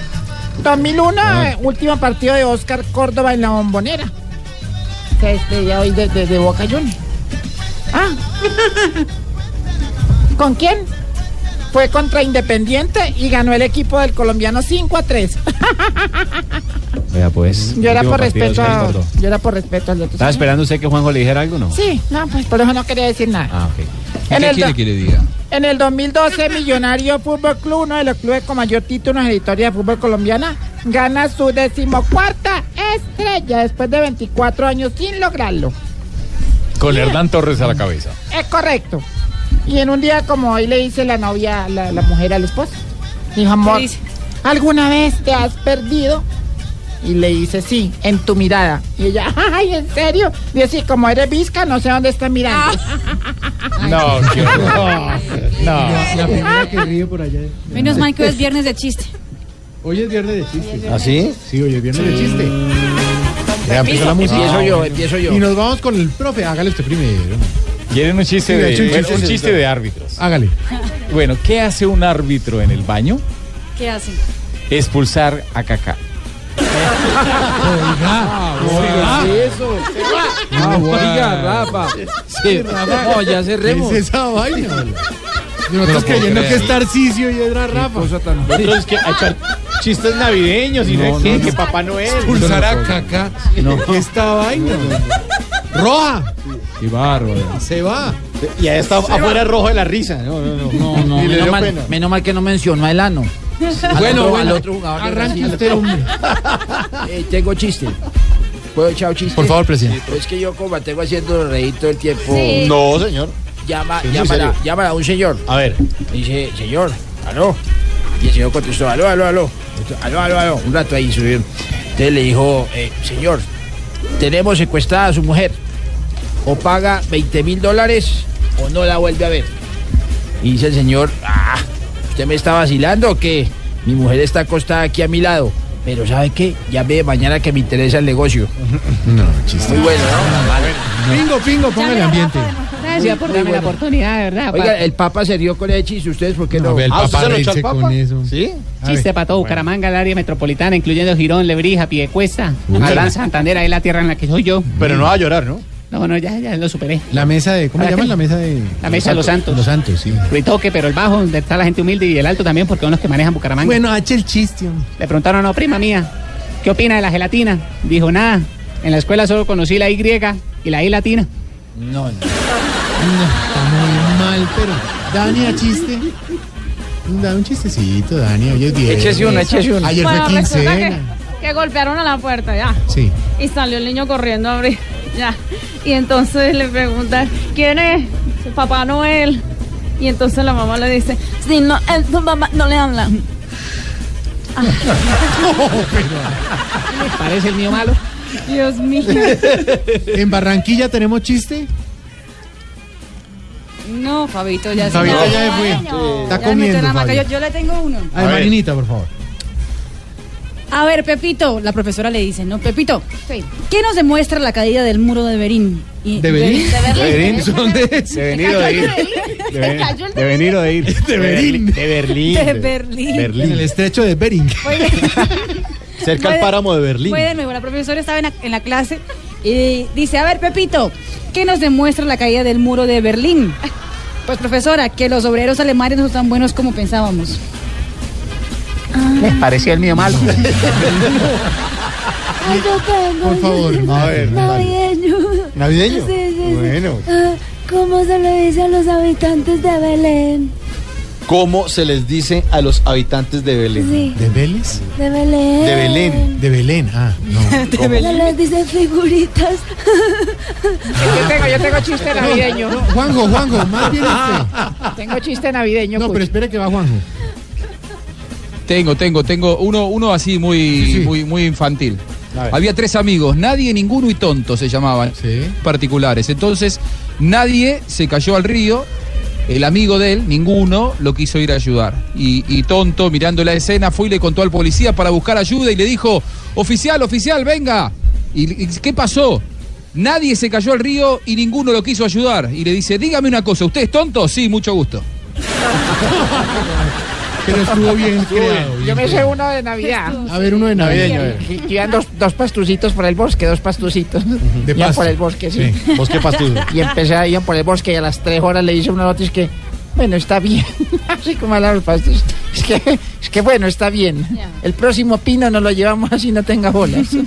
2001, Ah. eh, último partido de Oscar Córdoba en la bombonera. Se despedía hoy de, de- de Boca Juniors. Ah. *laughs* ¿Con quién? Fue contra Independiente y ganó el equipo del colombiano 5 a 3. Vea pues. Yo era por respeto a, yo era por respeto al otro. ¿Estaba esperando usted que Juanjo le dijera algo no? Sí, no, pues por eso no quería decir nada. Ah, ok. En ¿Qué el quiere do- que le diga? En el 2012, Millonario Fútbol Club, uno de los clubes con mayor título en la historia de fútbol colombiana, gana su decimocuarta estrella después de 24 años sin lograrlo. Con Hernán Torres a la cabeza. Es correcto. Y en un día como hoy le dice la novia, la, la mujer al esposo. Dijo, amor? ¿alguna vez te has perdido? Y le dice, sí, en tu mirada. Y ella, *laughs* ay, ¿en serio? Dice, sí, como eres visca, no sé dónde estás mirando. *laughs* No, qué horror. No. La primera que ríe por allá. Menos mal que hoy es viernes de chiste. Hoy es viernes de chiste. ¿Ah, sí? Sí, hoy es viernes de chiste. Ya empezó la música. Empiezo yo, empiezo yo. Y nos vamos con el profe. Hágale usted primero. ¿Quieren un chiste Sí, de, un bueno, chiste un chiste de árbitros? Hágale. Bueno, ¿qué hace un árbitro en el baño? ¿Qué hacen? Expulsar a Kaká. eso? Ah, oiga, Rafa. Sí, No, ya cerremos. ¿Qué es esa vaina? nosotros No creyendo que es Tarcisio y era Rafa. Nosotros es que hay echar chistes navideños y no, que, que Papá Noel. Expulsar a Caca. ¿Qué esta vaina? Roja. Qué bárbaro. Se va. Y ahí está afuera rojo de la risa. No, no, no. No, no. Y menos mal- pena. menos mal que no mencionó a Elano. Bueno, otro- bueno. al otro jugador Arranque usted, hombre. *laughs* Eh, tengo chiste. ¿Puedo echar chiste? Por favor, presidente. Pero es que yo como tengo haciendo reír todo el tiempo. Sí. No, señor. Llama, Sí, serio. a, llama a un señor. A ver. Dice, señor, aló. Y el señor contestó, aló, aló, aló. Aló, aló, aló. Un rato ahí subieron. Entonces le dijo, eh, señor, tenemos secuestrada a su mujer. O paga 20 mil dólares o no la vuelve a ver. Y dice el señor, ah, ¿usted me está vacilando o qué? Mi mujer está acostada aquí a mi lado. Pero ¿sabe qué? Llame mañana que me interesa el negocio. *laughs* No, chiste. Muy bueno, ¿no? Pingo, pingo, póngale ambiente. Gracias por darme la oportunidad, de verdad. Oiga, el Papa se rió con ese chiste. ¿Ustedes por qué no? A ver, el Ah, ¿usted Papa se lo reírse Papa? con eso. ¿Sí? Chiste para todo Bucaramanga, el área metropolitana, incluyendo Girón, Lebrija, Piedecuesta. Alán, Santander, ahí la tierra en la que soy yo. Pero no va a llorar, ¿no? No, no, ya, ya lo superé. La mesa de. ¿Cómo se ¿Para llama qué? la mesa de.? La mesa de los santos. Los santos, sí. Ritoque, pero el bajo, donde está la gente humilde, y el alto también, porque son los que manejan Bucaramanga. Bueno, hache el chiste, hombre. Le preguntaron a una prima mía, ¿qué opina de la gelatina? Dijo, nada, en la escuela solo conocí la Y y la I latina. No, no. No, está muy mal, pero. Dani, a chiste. Da un chistecito, Dani. Hoy es. Échese uno, échese uno. Ayer Bueno, fue que, quincena. que golpearon a la puerta, ya. Sí. Y salió el niño corriendo a abrir, ya. Y entonces le preguntan, ¿quién es? Papá Noel. Y entonces la mamá le dice, sí, no, él, su mamá no le habla. *laughs* ¿Parece el mío malo? Dios mío. ¿En Barranquilla tenemos chiste? No, Fabito ya se Fabito fue. ya se fue. Bueno, Está comiendo. Fabio. Yo, yo le tengo uno. A ver, Marinita, por favor. A ver, Pepito, la profesora le dice, ¿no? Pepito, ¿qué nos demuestra la caída del muro de Berín? Y- ¿De Berín? De ¿De Berín? ¿Dónde es? De venir o de ir. De venir o de ir. De Berín. De Berlín. De Berlín. En el estrecho de Bering. *laughs* Cerca al páramo de Berlín. Fue de nuevo, la profesora estaba en la, en la clase y dice, a ver, Pepito, ¿qué nos demuestra la caída del muro de Berlín? Pues, profesora, que los obreros alemanes no son tan buenos como pensábamos. ¿Les pareció el mío malo? *laughs* Ay, yo tengo. Por favor. A ver. Navideño. ¿Navideño? Sí, sí, sí. Bueno. Ah, ¿Cómo se le dice a los habitantes de Belén? ¿Cómo se les dice a los habitantes de Belén? Sí. ¿De Vélez? De Belén. De Belén. De Belén, ah, no. *laughs* Se les dice figuritas. *laughs* Yo tengo, yo tengo chiste navideño. No, Juanjo, Juanjo, más bien usted. Tengo chiste navideño. No, pues. pero espere que va Juanjo. Tengo, tengo, tengo uno, uno así muy, muy, muy infantil. Había tres amigos, nadie, ninguno y tonto se llamaban, particulares. Entonces, nadie se cayó al río, el amigo de él, ninguno, lo quiso ir a ayudar. Y, y tonto, mirando la escena, fue y le contó al policía para buscar ayuda y le dijo, oficial, oficial, venga. ¿Y, y qué pasó? Nadie se cayó al río y ninguno lo quiso ayudar. Y le dice, dígame una cosa, ¿usted es tonto? Sí, mucho gusto. *laughs* Pero estuvo bien creado. Yo me sé uno de Navidad. A ver, uno de navideño, a ver. Dos, dos pastucitos por el bosque, dos pastucitos. De *laughs* iban pasto. por el bosque, sí. Sí, bosque pastuso. *laughs* Y empecé a ir por el bosque y a las tres horas le hice una noticia que, bueno, está bien. *laughs* así como a los pastos. Es que, es que bueno, está bien. El próximo pino nos lo llevamos así no tenga bolas. Yo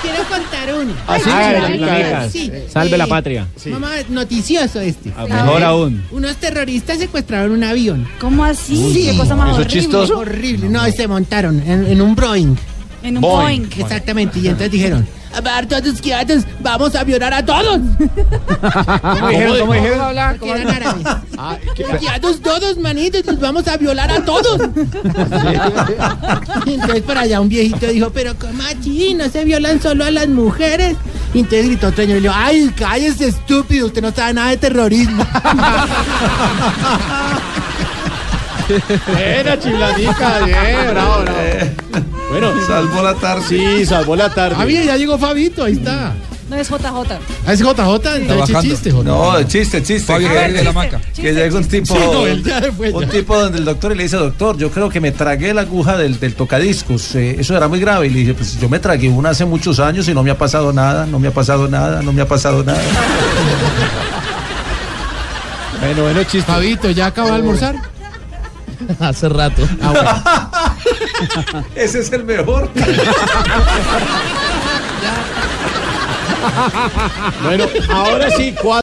quiero contar uno. Ah, sí, A ver, sí. Sí. Salve la patria. Mamá, noticioso este. Ah, mejor aún. Unos terroristas secuestraron un avión. ¿Cómo así? Sí, Qué cosa más horrible. Horrible. No, se montaron en, en un Boeing. En un Boeing. Exactamente. Y entonces dijeron, a ver, todos quietos, vamos a violar a todos. *laughs* ¿Cómo dijeron? ¿Cómo dijeron? hablar? Porque eran árabes. Quietos todos, manitos, los vamos a violar a todos. Y entonces por allá un viejito dijo, pero ¿cómo así? ¿No se violan solo a las mujeres? Y entonces gritó otro señor y le dijo, ay, cállese estúpido, usted no sabe nada de terrorismo. *laughs* Buena chiflanica, bien, bravo, bravo. Bueno, *laughs* salvó la tarde. Sí, salvó la tarde. Ah, bien, ya llegó Fabito, ahí está. No es JJ. Ah, es JJ, entonces chiste, JJ. No, chiste, chiste. Fabio que, de la Maca. que llega un tipo, Sí, no, él ya fue, un tipo donde el doctor y le dice, doctor, yo creo que me tragué la aguja del, del tocadiscos. eh, eso era muy grave. Y le dice, pues yo me tragué una hace muchos años y no me ha pasado nada, no me ha pasado nada, no me ha pasado nada. *laughs* Bueno, bueno, chiste. Fabito, ¿ya acaba de almorzar? *laughs* Hace rato. *laughs* Ese es el mejor. *laughs* Bueno, ahora sí, cuatro.